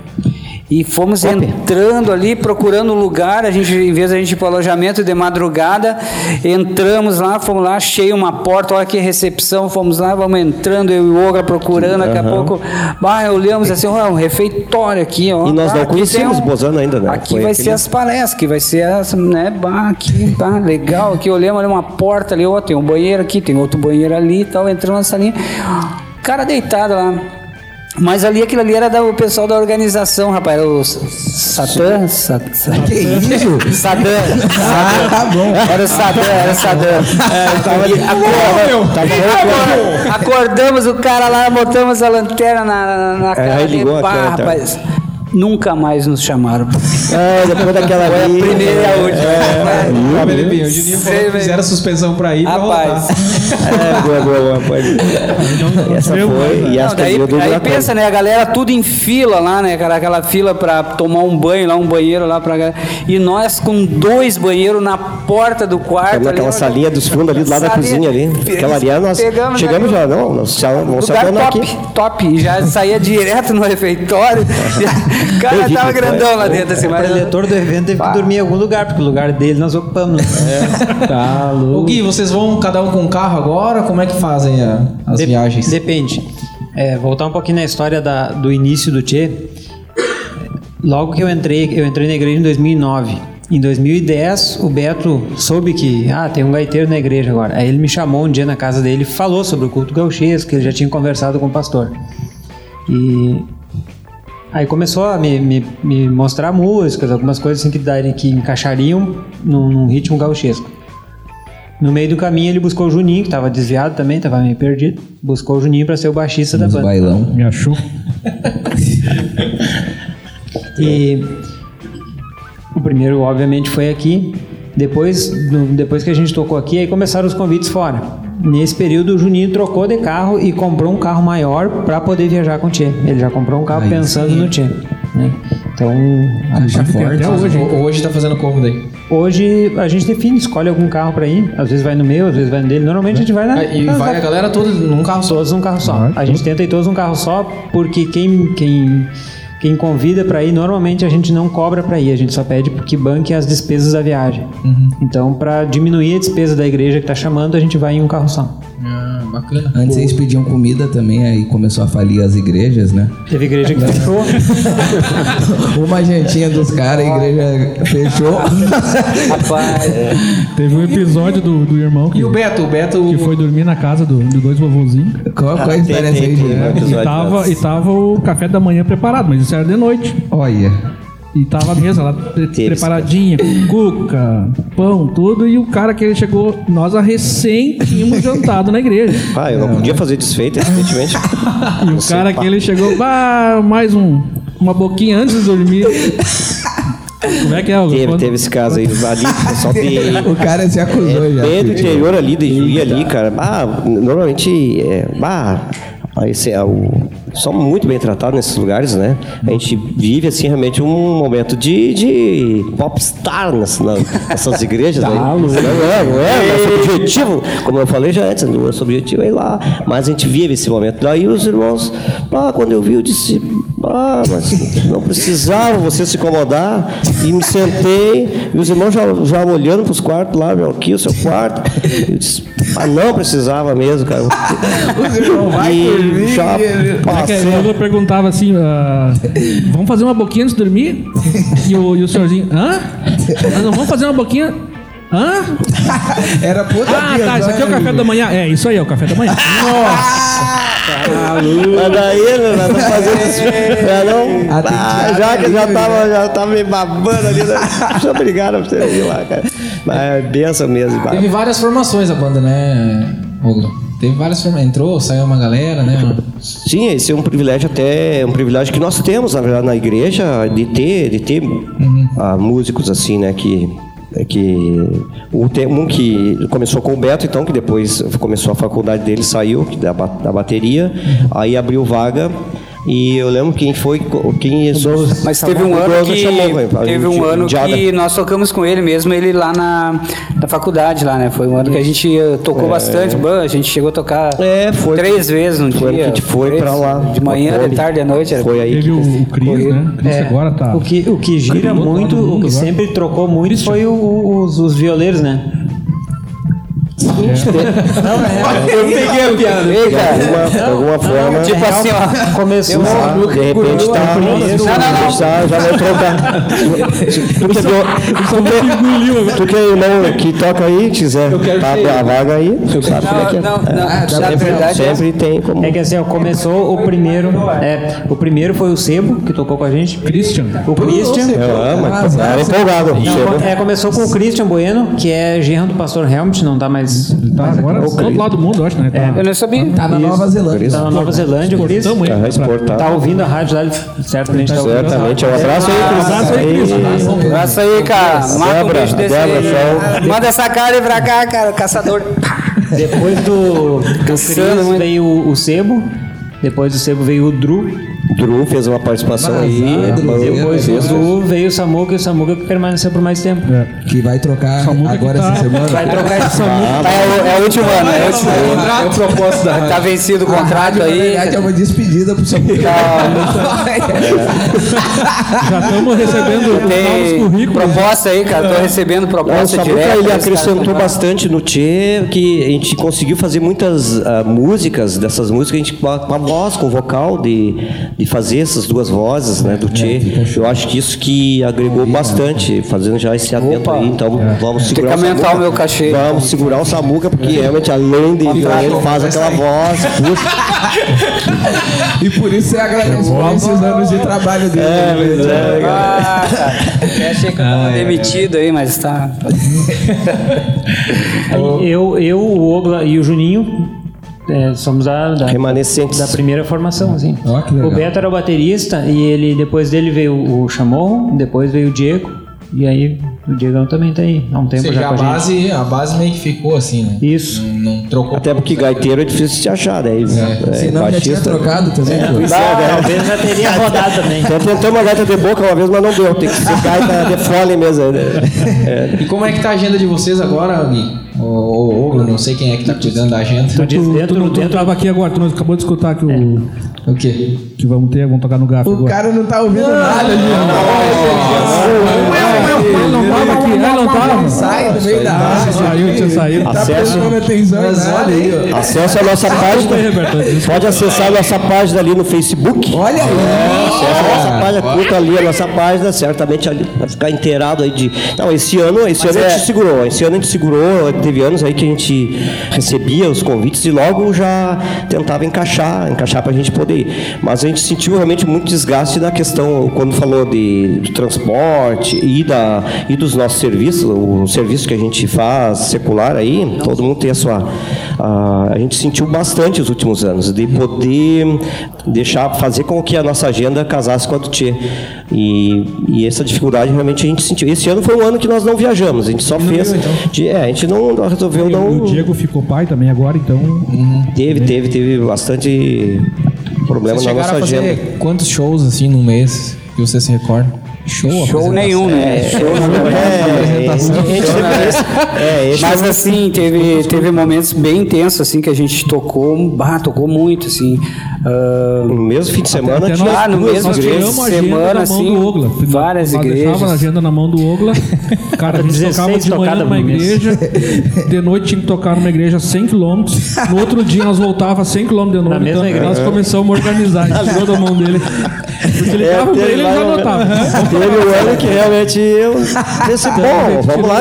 E fomos entrando ali, procurando um lugar. A gente, em vez de a gente ir para o alojamento de madrugada, entramos lá, fomos lá, cheio uma porta, olha que recepção, fomos lá, vamos entrando, eu e o Ogra procurando, daqui a Aham. pouco, bah, olhamos assim, ó, um refeitório aqui, ó. E nós bah, não conhecíamos um- Bozano ainda, né? Aqui Foi vai aquele- ser as palestras, aqui vai ser as, né, bah, aqui, bah, legal, aqui olhamos ali uma porta ali, ó, tem um banheiro aqui, tem outro banheiro ali e tal, entramos na salinha, cara deitado lá. Mas ali, aquilo ali era da- o pessoal da organização, rapaz, era o Satã, Sa- Sa- Que isso? Sadam. Ah, tá bom. Era o Sadam, era o Sadam. É, tava ali, acor- tava- Acordamos o cara lá, botamos a lanterna na, na, na cara aí dele, ligou pá, rapaz. Nunca mais nos chamaram. É, depois daquela Foi a primeira e a última. Ah, Felipinho, o Juninho falou que fizeram a suspensão pra ir e pra Rapaz. voltar. É, boa, boa, boa, pode. E essa foi, e Não, essa daí, do aí pensa, né? A galera tudo em fila lá, né, cara? Aquela fila pra tomar um banho lá, um banheiro lá pra galera. E nós com dois banheiros na porta do quarto. Ali, salinha dos fundos ali, do lado da cozinha ali. Aquela ali, é nós Pegamos chegamos ali. já, não, nós vamos se top, aqui. top. Já saía direto no refeitório. Já- [laughs] o [laughs] cara tava que foi. grandão lá dentro, assim, O mas. preletor do evento teve que dormir em algum lugar, porque o lugar dele nós ocupamos. [laughs] Tá Ô louco. Gui, vocês vão cada um com um carro agora? Como é que fazem a- as De- viagens? Depende. É, voltar um pouquinho na história da- do início do Tchê. Logo que eu entrei, eu entrei na igreja em 2009. Em 2010, o Beto soube que, ah, tem um gaiteiro na igreja agora. Aí ele me chamou um dia na casa dele e falou sobre o culto gauchesco, que ele já tinha conversado com o pastor. E aí começou a me, me, me mostrar músicas, algumas coisas assim que, daria, que encaixariam num, num ritmo gauchesco. No meio do caminho ele buscou o Juninho, que estava desviado também, estava meio perdido. Buscou o Juninho para ser o baixista da Uns banda. bailão. Me achou. [laughs] E o primeiro, obviamente, foi aqui. Depois, depois que a gente tocou aqui, aí começaram os convites fora. Nesse período, o Juninho trocou de carro e comprou um carro maior para poder viajar com o Tchê. Ele já comprou um carro Aí pensando sim. no Tchê. né? Então, Caixa Tem forte. até hoje, Hoje tá fazendo como daí? hoje a gente define, escolhe algum carro para ir. Às vezes vai no meu, às vezes vai no dele. Normalmente a gente vai na. Ah, E na- vai a galera toda num carro só. Todos num carro só. Ah, A gente tenta ir todos num carro só, porque quem, quem, quem convida para ir, normalmente a gente não cobra para ir, a gente só pede que banque as despesas da viagem. Então, para diminuir a despesa da igreja que tá chamando, a gente vai em um carro só. Ah, bacana. Antes eles pediam comida também, aí começou a falir as igrejas, né? Teve igreja que fechou. [laughs] Uma jantinha dos caras, a igreja fechou. [laughs] Rapaz. Teve um episódio do, do irmão que, E o Beto? O Beto. que foi dormir na casa do, de dois vovozinhos. Qual, qual a história aí, gente? E tava, e tava o café da manhã preparado, mas isso era de noite. Olha. E tava a mesa lá preparadinha, com cuca, pão, tudo. E o cara que ele chegou, nós a recém tínhamos jantado na igreja. Ah, eu não podia fazer desfeito, evidentemente. [laughs] E o cara que ele chegou, ah, mais um, uma boquinha antes de dormir. Como é que é? Teve, Quando- teve esse caso aí. Ali, pessoal de. [laughs] O cara se acusou já. Bem do interior ali, de Juí ali, cara. Ah, normalmente. É, ah, esse é o, somos muito bem tratados nesses lugares, né? A gente vive, assim, realmente um momento de, de popstar nessas, nessas igrejas. né? [laughs] Não é, não é. Nosso objetivo, como eu falei já antes, nosso objetivo é ir lá. Mas a gente vive esse momento. Daí os irmãos, ah, quando eu vi, eu disse, ah, mas não precisava você se incomodar. E me sentei, e os irmãos já, já olhando para os quartos lá, meu, aqui o seu quarto. Eu disse, ah, não precisava mesmo, cara. [laughs] e já É que passou. eu perguntava assim, ah, vamos fazer uma boquinha antes de dormir? E o, e o senhorzinho, hã? Ah, não, vamos fazer uma boquinha? Hã? Era puta Ah, tá, isso aqui é o café da manhã. É, isso aí é o café da manhã. [laughs] Mas daí, né, nós fazendo isso. Já não. Ah, tem Ah, já que já tava, já tava me babando ali. Né? Obrigado por você vir lá, cara. Mas é benção mesmo, cara. Teve várias formações a banda, né, Romulo? Teve várias formas. Entrou, saiu uma galera, né? Sim, esse é um privilégio até, é um privilégio que nós temos, na verdade, na igreja, de ter, de ter ah, músicos assim, né, que é que o tem um que começou com o Beto, então que depois começou a faculdade dele, saiu da, da bateria, aí abriu vaga e eu lembro quem foi, quem Mas teve um ano que teve um ano que nós tocamos com ele mesmo, ele lá na, na faculdade lá, né? Foi um ano que a gente eh, tocou É. bastante, a gente chegou a tocar foi- três vezes no foi dia. que a gente foi pra lá, De manhã, de tarde, de noite. era- Foi aí Teve o, o Cris, né? Cris É, agora tá. O que, o que gira muito, mundo o que sempre trocou muito foi o- o- os, os violeiros, né? Eu peguei a piada. De alguma, de alguma forma. Tipo assim, ó. Começou. De repente tá. Não, não, não. Já, já vai trocar. Tu que, é tu que, tu que é irmão que toca aí, quiser tá a vaga aí, tu sabe como é que é. Não, não, É, na sempre, tem como. É que assim, ó, começou o primeiro. É, o primeiro foi o Sebo, que tocou com a gente. Christian. O Christian. Eu amo, era empolgado. É, começou com o Christian Bueno, que é genro do pastor Helmut, não tá mais. Tá agora do outro lado do mundo, eu acho, né? Tá. Eu não sabia. Tá na Nova Zelândia. Tá na Nova Zelândia, o pra- exportado. Tá ouvindo a rádio lá, certamente tá ouvindo. Certamente. Um abraço aí, Cris. Abraço aí, Cris. Aí. Abraço aí, cara. Mata um Débora, bicho desse Débora, aí. show. Manda essa cara pra cá, cara. Caçador. Depois do, do Chris muito. veio o, o Sebo. Depois do Sebo veio o Dru. Drew fez uma participação aí. Depois fez, do Dru veio o Samuca e o Samuca que permaneceu por mais tempo. Que vai trocar Samuca agora tá- essa semana. Vai trocar de Samuca. Tá, é, o- é o último ano. É o último ano. É o propósito da Tá vencido o contrato rádio, na aí. verdade, é uma despedida pro seu [laughs] Já estamos recebendo novos currículos. proposta aí, cara. Tô recebendo O proposta Samuca direta. ele esse acrescentou bastante no Tchê, que a gente conseguiu fazer muitas ah, músicas, dessas músicas, a gente com a voz, com o vocal, de, de fazer essas duas vozes né, do Tchê. Eu acho que isso que agregou bastante, fazendo já esse adendo aí. Então vamos Tem segurar que aumentar Samuca. o meu cachê. Vamos segurar o Samuca, porque realmente além de ele faz aquela voz. puxa. [laughs] E por isso você agradece por esses anos de trabalho dele. É, mas é, Ah. Eu achei que eu tava demitido aí, mas tá. [laughs] Eu, eu, o Ogla e o Juninho é, somos da, da, Remanescentes. da primeira formação, assim. Ó, que legal. O Beto era o baterista e ele depois dele veio o Chamorro, depois veio o Diego e aí o Diegão também tá aí há um Ou tempo seja, já a com a gente. base, a base meio que ficou assim, né? Isso. Não, não trocou. Até porque gaiteiro é difícil de achar, né? É. Senão já tinha trocado também. Pois é, né? Talvez já teria rodado também. Então tentamos uma gaita de boca uma vez, mas não deu. Tem que ser gaita de fole mesmo. Né? E como é que tá a agenda de vocês agora, Gui? Ou Oglo, não sei quem é que tá cuidando da agenda. Tu Tu, dentro, tu, tu dentro tava aqui agora, tu acabou de escutar que, o, O quê? que vamos ter, vamos tocar no GAF O agora. cara não tá ouvindo nada, Ele não tava aqui, ele não tava. Sai do meio da rádio. Saiu, tinha saído. Acesso. ó. Acesse a nossa página. Pode acessar a nossa página ali no Facebook. Olha aí. Acesse a nossa página, curta ali a nossa página, certamente ali vai ficar inteirado aí de. Não, esse ano, esse ano a gente segurou. Esse ano a gente segurou, teve anos aí que a gente recebia os convites e logo já tentava encaixar, encaixar pra gente poder ir. Mas a gente sentiu realmente muito desgaste na questão, quando falou de, de transporte e, da, e dos nossos serviços, o serviço que a gente faz secular aí, todo mundo tem a sua. A, a gente sentiu bastante os últimos anos, de poder deixar, fazer com que a nossa agenda casasse com a do Tchê. E, e essa dificuldade realmente a gente sentiu. Esse ano foi um ano que nós não viajamos, a gente só fez. de- é, a gente não não resolveu E não. o Diego ficou pai também agora, então. Teve, teve, teve bastante problema Vocês na nossa a fazer agenda. quantos shows assim num mês que você se recorda? Show, Show apresentação. nenhum, né? Show É, é, Mas assim, teve, teve momentos bem intensos assim que a gente tocou, bah, tocou muito assim. Ah, no mesmo fim de semana Até tinha nós- Ah, no duas mesmo Nós igrejas. tiramos a agenda semana, assim, do Ogla. várias Nós igrejas. deixava a agenda na mão do Ogla. [laughs] Cara, a gente 16 tocava de manhã numa igreja, de noite tinha que tocar numa igreja 100 km. No outro dia nós voltava 100 km de novo. Na Então mesma igreja. nós começamos a organizar. A [laughs] gente tirou da mão dele. Porque ele É, dava pra ele, ele já anotava. Teve um ano que realmente eu [laughs] pensei, bom, vamos lá,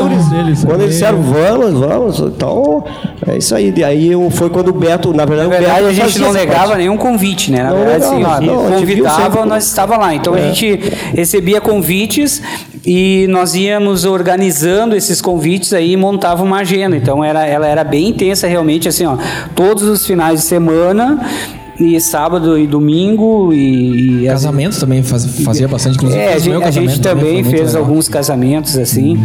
Quando eles disseram, vamos, vamos, então é isso aí. Aí eu, foi quando o Beto, na verdade, Na verdade, a gente não negava parte. nenhum convite, né? Na Não verdade, assim, não, viu convidava, nós estava lá. Então a gente recebia convites E nós íamos organizando esses convites aí e montava uma agenda. Então era, ela era bem intensa realmente, assim, ó, todos os finais de semana e sábado e domingo e, e Casamentos também faz- fazia bastante, inclusive é, a gente, a gente também muito fez legal. alguns casamentos assim,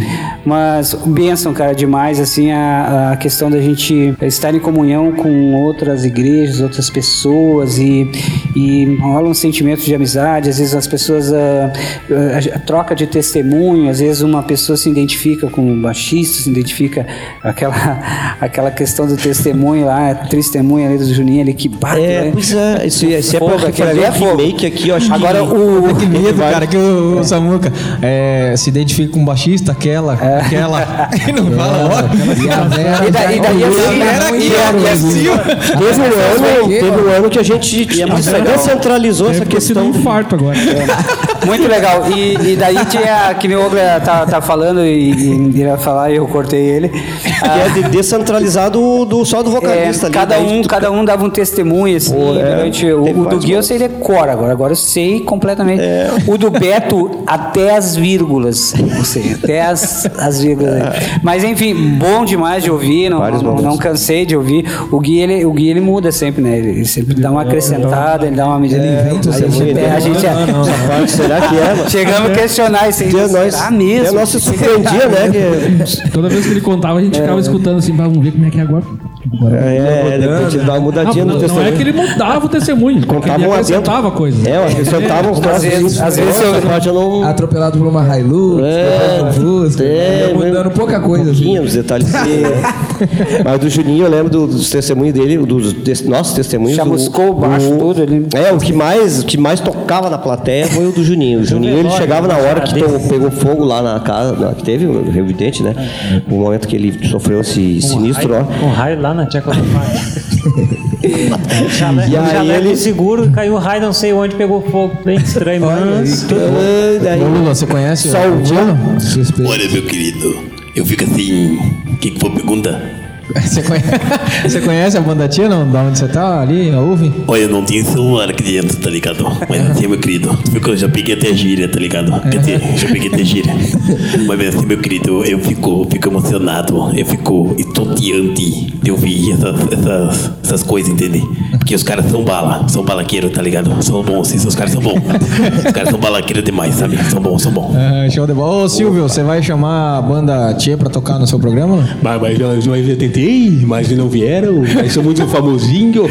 mas bênção, cara, demais assim a, a questão da gente estar em comunhão com outras igrejas, outras pessoas e, e rola um sentimento de amizade. Às vezes as pessoas ah, ah, a troca de testemunho, às vezes uma pessoa se identifica com o baixista, se identifica aquela [laughs] aquela questão do testemunho lá, a testemunha ali do Juninho ali que bate. É, né? Pois é, isso, isso é pra fazer é um fogo. remake aqui, eu acho Agora [laughs] que... o Que medo, cara, que o, o Samuca é, se identifica com o baixista, aquela, aquela. [laughs] E não fala logo. E Vera E daí- assim, era aqui, ouvir. assim. Teve um, ano, teve um ano que a gente é descentralizou essa questão. um infarto agora. [laughs] Muito legal. E, e daí tinha, que o Ogla tá, tá falando e, e ia falar e eu cortei ele. Que é de descentralizar do, do, só do É, vocalista ali. cada, um, tu- cada um dava um testemunho, assim, Pô, é. durante o, o do Gui eu sei decor agora, agora eu sei completamente. O do Beto, até as vírgulas, eu sei, até as, as vírgulas. Mas enfim, bom demais de ouvir, não, não, não cansei de ouvir. O Gui, ele, o Gui, ele muda sempre, né? Ele, ele sempre dá uma acrescentada, ele dá uma medida. Ele inventa a gente, é, a gente é- Essa parte, será que é? mano? Chegamos a questionar isso aí. Nós, Será mesmo? até nós se surpreendia, né? que- Toda vez que ele contava, a gente ficava escutando assim, "Bah, vamos ver como é que é agora. É, de repente ele dá uma Não, mudadinha não, no não é testemunho. que ele mudava o testemunho, Contava ele um acrescentava coisa. É, acrescentava uns troços vezes- assim. às vezes eu- eu não... [laughs] Atropelado por uma Hilux, É, depois Fusca, é, ia mudando pouca coisa. assim. pouquinho, os detalhezinhos. [laughs] Mas do Juninho, eu lembro do- dos testemunhos dele, dos nossos testemunhos. Chamuscou o baixo, tudo ali. É, o que, mais, o que mais tocava na plateia foi o do Juninho. O Juninho, ele chegava na hora que pegou fogo lá na casa, que teve o evidente, né? O momento que ele sofreu esse sinistro, ó. Um raio lá na Tchecoslováquia. [laughs] E aí ele- seguro, caiu um raio não sei onde, pegou fogo. Bem estranho, mas daí- Ô, Lula, você conhece Só o o? Suspeito. Olha, meu querido, eu fico assim. O que, que foi a pergunta? Você conhece, [laughs] você conhece a banda Tiano? Da onde você tá? Ali, ouve? Olha, não tem celular aqui dentro, tá ligado? Mas assim, meu querido, eu já peguei até gíria, tá ligado? Quer dizer, já peguei até gíria. [laughs] Mas assim, meu querido, eu fico, fico emocionado, eu fico estonteante de ouvir essas, essas, essas coisas, entende? Porque os caras são bala, são balaqueiros, tá ligado? São bons, sim, os caras são bons. Os caras são balaqueiros demais, sabe? São bons, são bons. Ah, show de bola. Ô, Silvio, você vai chamar a banda Tia pra tocar no seu programa? não? Mas, mas, mas, mas eu tentei, mas não vieram. Mas sou muito famosinho. [laughs]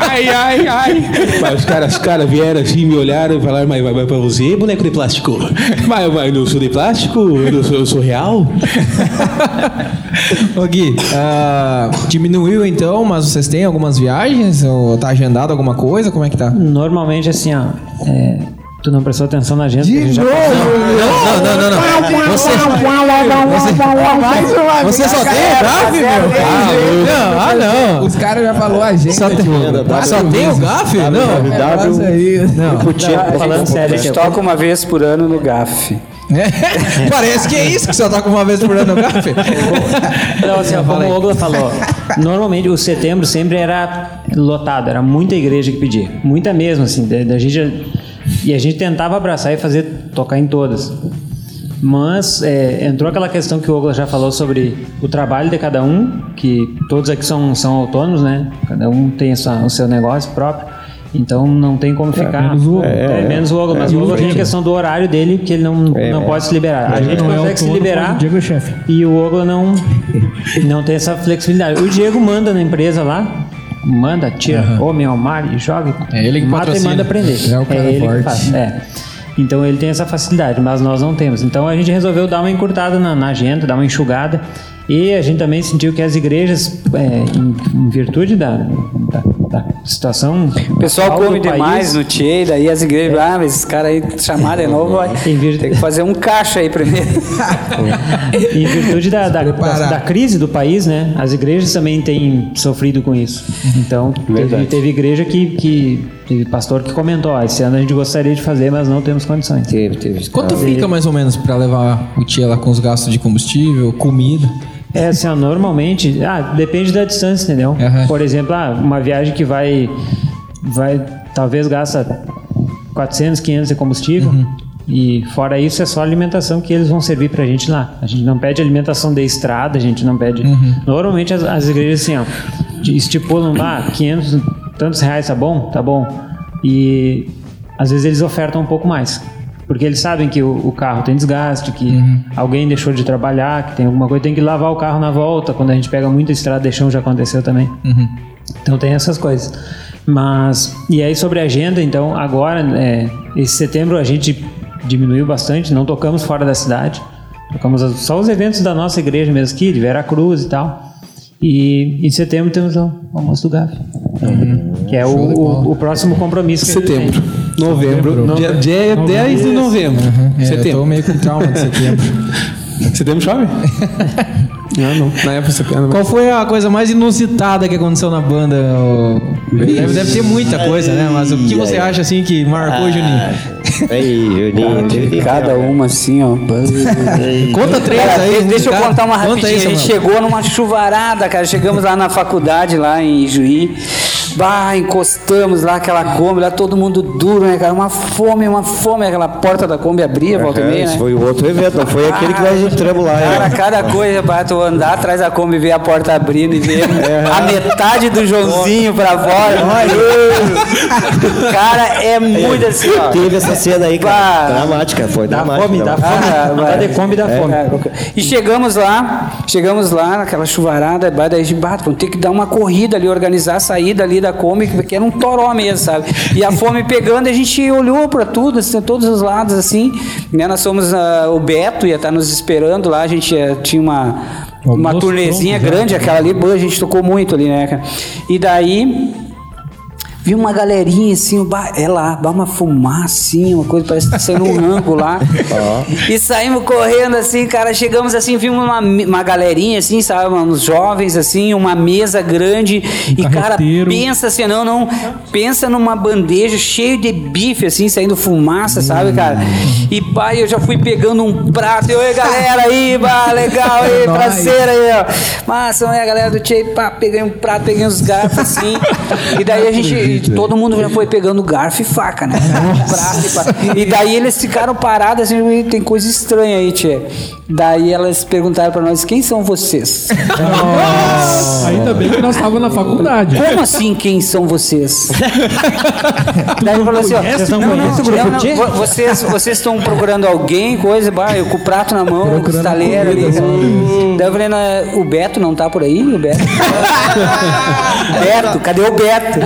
Ai, ai, ai. Mas os caras, os caras vieram assim, me olharam e falaram: Mas vai, vai pra você, boneco de plástico? [laughs] Mas, mas não sou de plástico? Eu, não sou, eu sou real? [laughs] Ô Gui, ah, diminuiu então, mas vocês têm algumas viagens? Ou tá agendado alguma coisa? Como é que tá? Normalmente, assim, ó. é, tu não prestou atenção na gente já Não, não, não, não. Você, você, você só tem o GAF, meu? Ah, não, ah, não. Os caras já falou a gente. Só tem, só tem o GAF? Não. Negócio aí. Não. Não, Falando sério, a gente toca uma vez por ano no GAF. É, [laughs] Parece que é isso que só toca uma vez por ano o GAF. [laughs] Não, assim, ó, como o Ogla falou, normalmente o setembro sempre era lotado, era muita igreja que pedia. Muita mesmo, assim. Da, da gente, e a gente tentava abraçar e fazer, tocar em todas. Mas é, entrou aquela questão que o Ogla já falou sobre o trabalho de cada um, que todos aqui são, são autônomos, né? Cada um tem sua- o seu negócio próprio. Então não tem como ficar. menos o Ogla. É, menos o Ogla, mas É, o Ogla tem a questão do horário dele, que ele não, não pode se liberar. A gente é consegue se liberar. Diego é chefe. E o Ogla não, não tem essa flexibilidade. O Diego manda na empresa lá, manda, tira, homem ao mar e joga. É ele que mata patrocina. e manda prender. É o cara ele forte. que faz. É. Então ele tem essa facilidade, mas nós não temos. Então a gente resolveu dar uma encurtada na, na agenda, dar uma enxugada. E a gente também sentiu que as igrejas, é, em, em virtude da, da, situação. O pessoal come país, demais no Tchê, daí as igrejas, ah, mas esse cara aí chamar de novo, vai Em vir- tem que fazer um caixa aí primeiro. [laughs] Em virtude da, da, da, da crise do país, né? As igrejas também têm sofrido com isso. Então, teve, teve igreja que, que. Teve pastor que comentou: ó, esse ano a gente gostaria de fazer, mas não temos condições. Teve, teve. Quanto fica mais ou menos pra levar o Tia lá com os gastos de combustível, comida? É assim, ó, normalmente, ah, depende da distância, entendeu? Aham. Por exemplo, ah, uma viagem que vai, vai talvez gasta 400, 500 de combustível, E fora isso, é só alimentação que eles vão servir pra gente lá. A gente não pede alimentação de estrada, a gente não pede. Normalmente as, as igrejas assim, ó, estipulam lá 500, tantos reais, tá bom? Tá bom. E às vezes eles ofertam um pouco mais. Porque eles sabem que o, o carro tem desgaste, que alguém deixou de trabalhar, que tem alguma coisa, tem que lavar o carro na volta. Quando a gente pega muita estrada de chão, já aconteceu também. Então tem essas coisas. Mas, e aí sobre a agenda, então, agora, é, esse setembro a gente diminuiu bastante, não tocamos fora da cidade. Tocamos só os eventos da nossa igreja mesmo aqui, de Vera Cruz e tal. E em setembro temos o almoço do GAF. Que é o, o, o próximo compromisso que a gente Setembro. tem. Novembro. Dia, dia 10 de novembro. É, eu setembro. tô meio com trauma de setembro. [laughs] Setembro chove? [laughs] não, não. Na época setembro. Qual foi a coisa mais inusitada que aconteceu na banda? Deve, deve ter muita coisa, né? Mas o que você acha assim que marcou, Juninho? [laughs] Aí, Juninho, teve Cada uma assim, ó. Conta três Cara, aí. Deixa eu contar uma aí, rapidinha. a gente chegou numa chuvarada, cara. Chegamos lá na faculdade, lá em Juí. Bah, encostamos lá aquela Kombi, lá todo mundo duro, né, cara? Uma fome, uma fome. Aquela porta da Kombi abria, volta e meia, Esse né? foi o outro evento, não foi aquele que nós entramos lá. Cara, é. cada coisa pra tu andar atrás da Kombi, ver a porta abrindo e ver a metade do Joãozinho pra fora. Cara, é muito assim, ó. Teve essa cena aí, cara. Dramática, foi Dá dramática. fome, dá dramática. fome. Ah, Dá vai. de Kombi, dá fome. É. E chegamos lá, chegamos lá naquela chuvarada, bah, daí a gente, bah, vamos ter que dar uma corrida ali, organizar a saída ali da Kombi, porque era um toró mesmo, sabe? E a fome pegando, a gente olhou para tudo, assim, todos os lados, assim, né? Nós fomos, ah, o Beto ia estar nos esperando lá, a gente eh, tinha uma, uma turnezinha grande, aquela ali, boa, a gente tocou muito ali, né, cara? E daí... Vi uma galerinha assim, bah, é lá, dá uma fumaça assim, uma coisa, parece que tá saindo um rango lá. E saímos correndo assim, cara, chegamos assim, vimos uma, uma galerinha assim, sabe, uns jovens assim, uma mesa grande. e cara, pensa assim, não, não, pensa numa bandeja cheia de bife assim, saindo fumaça, sabe, cara? E pai, eu já fui pegando um prato, e oi galera aí, bah, legal aí, prazer aí, ó. Massa, aí a galera do Tchê, pá, peguei um prato, peguei uns garfos assim. e daí a gente, todo mundo já foi pegando garfo e faca, né? [laughs] E, e daí eles ficaram parados assim, "Ui, tem coisa estranha aí, Tchê. Daí elas perguntaram pra nós, quem são vocês? [laughs] Ainda bem que nós estávamos na faculdade. Como assim, quem são vocês? [laughs] Daí falou assim, ó, Vocês não não, não, não, vocês, vocês estão procurando alguém, coisa, bah, eu com o prato na mão, com o estaleiro ali. Daí eu falei, não, é, o Beto não tá por aí? O Beto? Beto, cadê o Beto?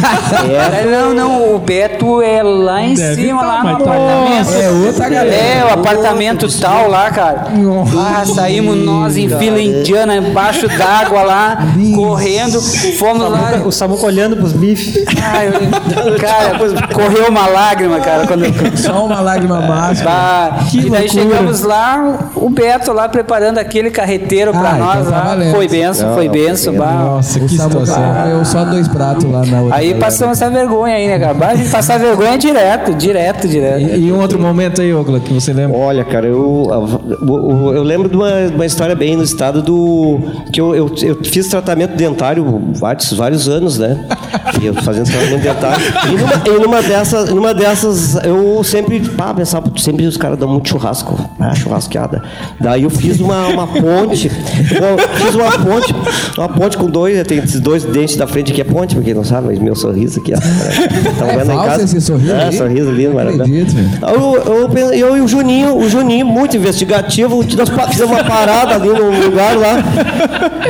[laughs] Daí, não, não, o Beto é lá em Deve cima, tá, lá no tá- apartamento. É outra galera. É, o apartamento tal lá, cara. Ah, saímos nós em fila indiana, embaixo d'água lá, correndo, fomos lá. O Samuco olhando pros bifes. Ah, eu- cara, correu uma lágrima, cara, quando. Só uma lágrima mágica. Bah, Que e daí loucura. chegamos lá, o Beto lá preparando aquele carreteiro pra Ah, nós então tá lá. valendo. foi benção, foi benção. bah. Nossa, que situação. Eu só dois pratos lá na outra. Aí galera. passamos essa vergonha aí, né, cara? A gente passar vergonha direto, direto, direto. E, e um outro momento aí, Ogla, que você lembra? Olha, cara, eu, eu, eu lembro de uma, uma história bem no estado do. que eu, eu, eu fiz tratamento dentário vários, vários anos, né? E eu fazendo tratamento dentário. E numa, e numa dessas, numa dessas, eu sempre, pá, pensava, sempre os caras dão muito churrasco, ah, churrasqueada. Daí eu fiz uma, uma ponte, eu fiz uma ponte, uma ponte com dois, tem esses dois dentes da frente aqui é ponte, pra quem não sabe, mas meu sorriso aqui, ó. [laughs] Estão É vendo aí em casa? esse sorriso É, aí? sorriso lindo, Não maravilhoso. Eu, eu, eu e o Juninho, o Juninho, muito investigativo, nós fizemos uma parada ali no lugar lá.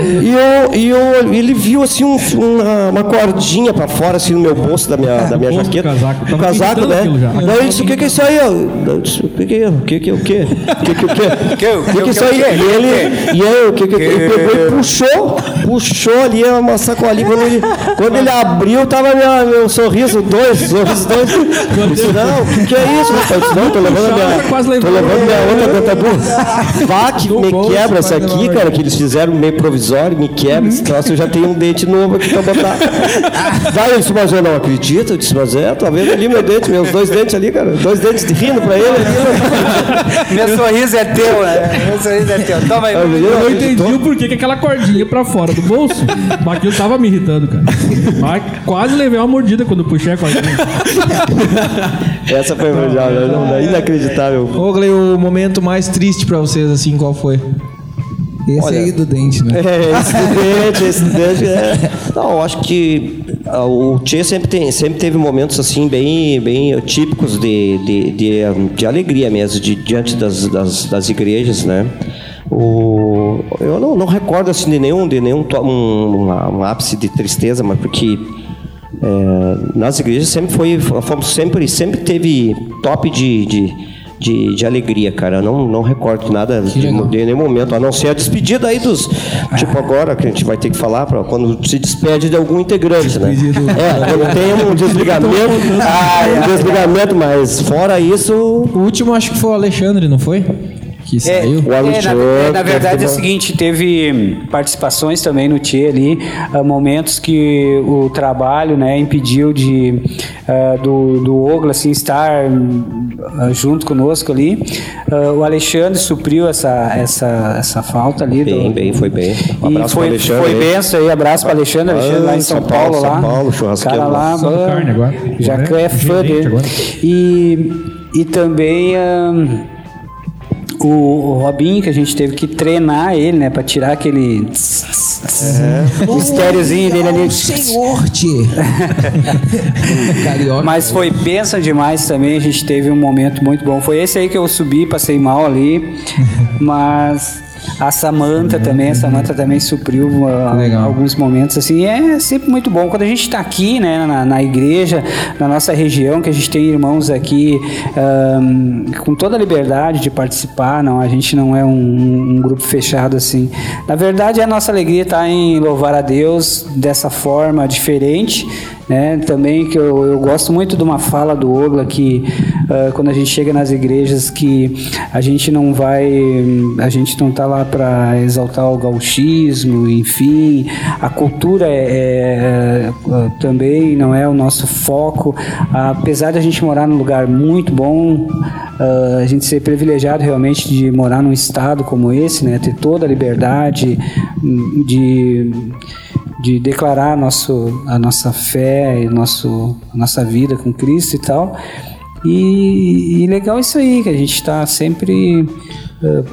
E, eu, e eu, ele viu assim um- uma, uma cordinha pra fora, assim, no meu bolso da minha, da minha jaqueta. casaco. Tava casaco, né? Daí ele disse, o que, que é isso aí? ó?" Eu disse, O que, que é? O que, que é o quê? O que, que, o quê? O que, que é isso aí? E ele, e aí, o que, que, ele pegou e puxou, puxou ali uma sacolinha. Quando ele, quando ele abriu, tava minha, meu sorriso dois, sorriso dois. Eu disse, não, o que, que é isso, rapaz? Eu disse, não, tô levando a minha, tô levando minha outra dentadura. Vá que me quebra essa aqui, cara, que eles fizeram meio provisório, me quebra esse troço, eu já tenho um dente novo aqui pra botar. [laughs] Vai, eu disse, mas eu não acredito. Eu disse, mas é, tá vendo ali meu dente, meus dois dentes ali, cara, dois dentes rindo pra ele ali. [laughs] Meu sorriso é teu, né? Meu sorriso é teu. Toma aí. Eu não entendi o porquê que aquela cordinha pra fora do bolso. Mas aquilo tava me irritando, cara. Mas quase levei uma mordida quando puxei a cordinha. [laughs] Essa foi já, não, é inacreditável. Ô, Gley, o momento mais triste pra vocês, assim, qual foi? Esse Olha, aí do dente, né? É, esse do dente, esse do dente. É. [laughs] Não, eu acho que ah, o Tchê sempre, tem, sempre teve momentos assim bem, bem típicos de, de, de, de alegria mesmo, de, diante das, das, das igrejas, né? O, eu não, não recordo assim de nenhum, de nenhum um, um, um ápice de tristeza, mas porque é, nas igrejas sempre foi, fomos sempre, sempre teve top de, de, de, de alegria, cara. Eu não, não recordo nada de, de nenhum momento, a não ser a despedida aí dos. Tipo agora que a gente vai ter que falar para quando se despede de algum integrante, né? É, quando tem um desligamento, ah, um desligamento, mas fora isso. O último acho que foi o Alexandre, não foi? Que É, saiu. é, na, é, na verdade é o seguinte, teve hum, participações também no Tchê ali, ah, momentos que o trabalho né, impediu de ah, do, do Ogla assim, estar hum, ah, junto conosco ali. Ah, o Alexandre supriu essa, essa, essa falta ali. Bem, do, bem, foi bem. Um e abraço Alexandre Foi benção aí, abraço para Alexandre, Alexandre lá em Ah, São, São Paulo, Paulo, lá. São Paulo, churrasqueiro cara lá, bah, carne agora. já é é fã dele. E, e também hum, o, o Robinho, que a gente teve que treinar ele, né? Pra tirar aquele É. mistériozinho dele ali. Senhor. [laughs] Carioca. Mas foi benção demais também, a gente teve um momento muito bom. Foi esse aí que eu subi, passei mal ali, mas a Samanta também, a Samanta também supriu uh, alguns momentos assim. É sempre muito bom quando a gente está aqui, né, na, na igreja, na nossa região, que a gente tem irmãos aqui ahm, com toda a liberdade de participar. Não, a gente não é um, um grupo fechado assim. Na verdade, a nossa alegria está em louvar a Deus dessa forma diferente né? Também que eu, eu gosto muito de uma fala do Ogla que ah, quando a gente chega nas igrejas que a gente não vai, a gente não tá lá para exaltar o gauchismo, enfim, a cultura é, é, ah, também não é o nosso foco, apesar de a gente morar num lugar muito bom, ah, a gente ser privilegiado realmente de morar num estado como esse, né? Ter toda a liberdade de de declarar nosso, a nossa fé e nosso, a nossa vida com Cristo e tal. E, e legal isso aí, que a gente está sempre. eh,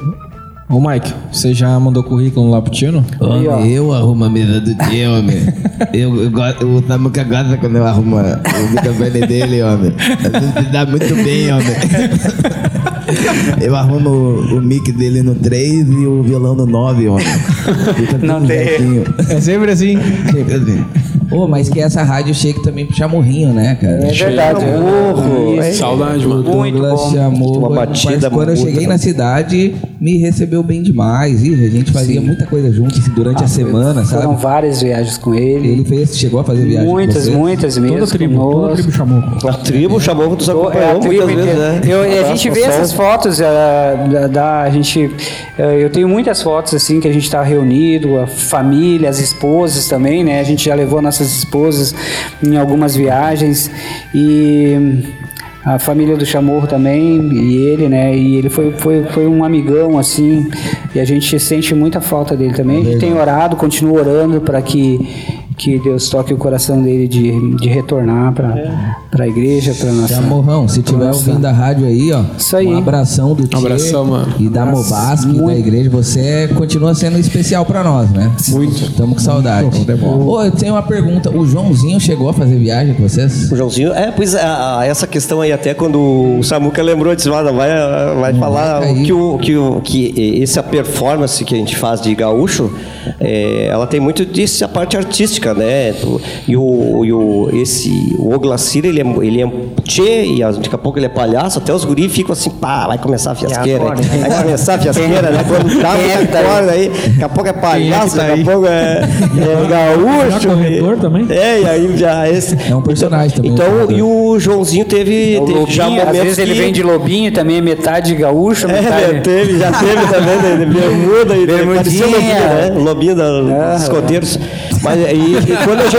Ô, Mike, você já mandou currículo lá pro Tino? Homem, eu arrumo a mesa do dia, homem. [laughs] Eu, eu gosto, o Samuca gosta quando eu arrumo o microfone dele, homem. A gente se dá muito bem, homem. [laughs] [laughs] Eu arrumo o, o mic dele no 3 e o violão no 9, homem. Fica Não tem. É sempre assim. Sempre assim. Ô, mas que essa rádio chega também pro chamorrinho, né, cara? É verdade. Chamorro, Isso. Saudade, mano. Muito Douglas bom. chamou. Uma mas batida quando eu cheguei na cidade, me recebeu bem demais. Ih, a gente fazia muita coisa junto assim, durante a semana, Foram sabe? várias viagens com ele. Ele fez, chegou a fazer viagem. com Muitas, muitas mesmo. Toda a tribo, toda a tribo chamou. A tribo chamou que nos É a acompanhou tribo muitas vezes, né? Eu- e a gente vê essas fotos ah, da, a gente ah, eu tenho muitas fotos assim que a gente está reunido a família as esposas também né? A gente já levou nossas esposas em algumas viagens e a família do Chamorro também e ele né? E ele foi, foi, foi um amigão assim e a gente sente muita falta dele também. A gente tem orado continua orando para que que Deus toque o coração dele de, de retornar para a igreja para nossa Chamorrão, se tiver Nossa. ouvindo a rádio aí, ó. Isso aí. Um abração do Tchê abração, mano. E da Mobasque, da igreja. Você continua sendo especial pra nós, né? Muito. Tamo com saudade. Ô, eu tenho uma pergunta. O Joãozinho chegou a fazer viagem com vocês? O Joãozinho, é, pois a, a- essa questão aí, até quando o Samuca lembrou, disse, "Ah, não, vai, vai falar vai cair." que, o, que, o, que essa performance que a gente faz de gaúcho, é, ela tem muito disso, a parte artística, né? Do- E o, e o, esse, o Oglacir, ele é, ele é tchê, e daqui a pouco ele é palhaço, até os guris ficam assim, pá, vai começar a fiasqueira, agora, hein? vai começar a fiasqueira, né? Quando dá é muita tá aí? corda aí, daqui a pouco é palhaço, tá daqui aí? a pouco é, é gaúcho. Já corretor também? É, e aí já esse. É um personagem também. Então, e o Joãozinho teve, O teve já Lobinho, às momentos vezes ele que- vem de lobinho também, é metade gaúcho, É, metade... teve, já teve também, né, de [laughs] bermuda e Bermudinha. lobinho, né? Lobinho da- dos escoteiros. Mas aí quando a gente.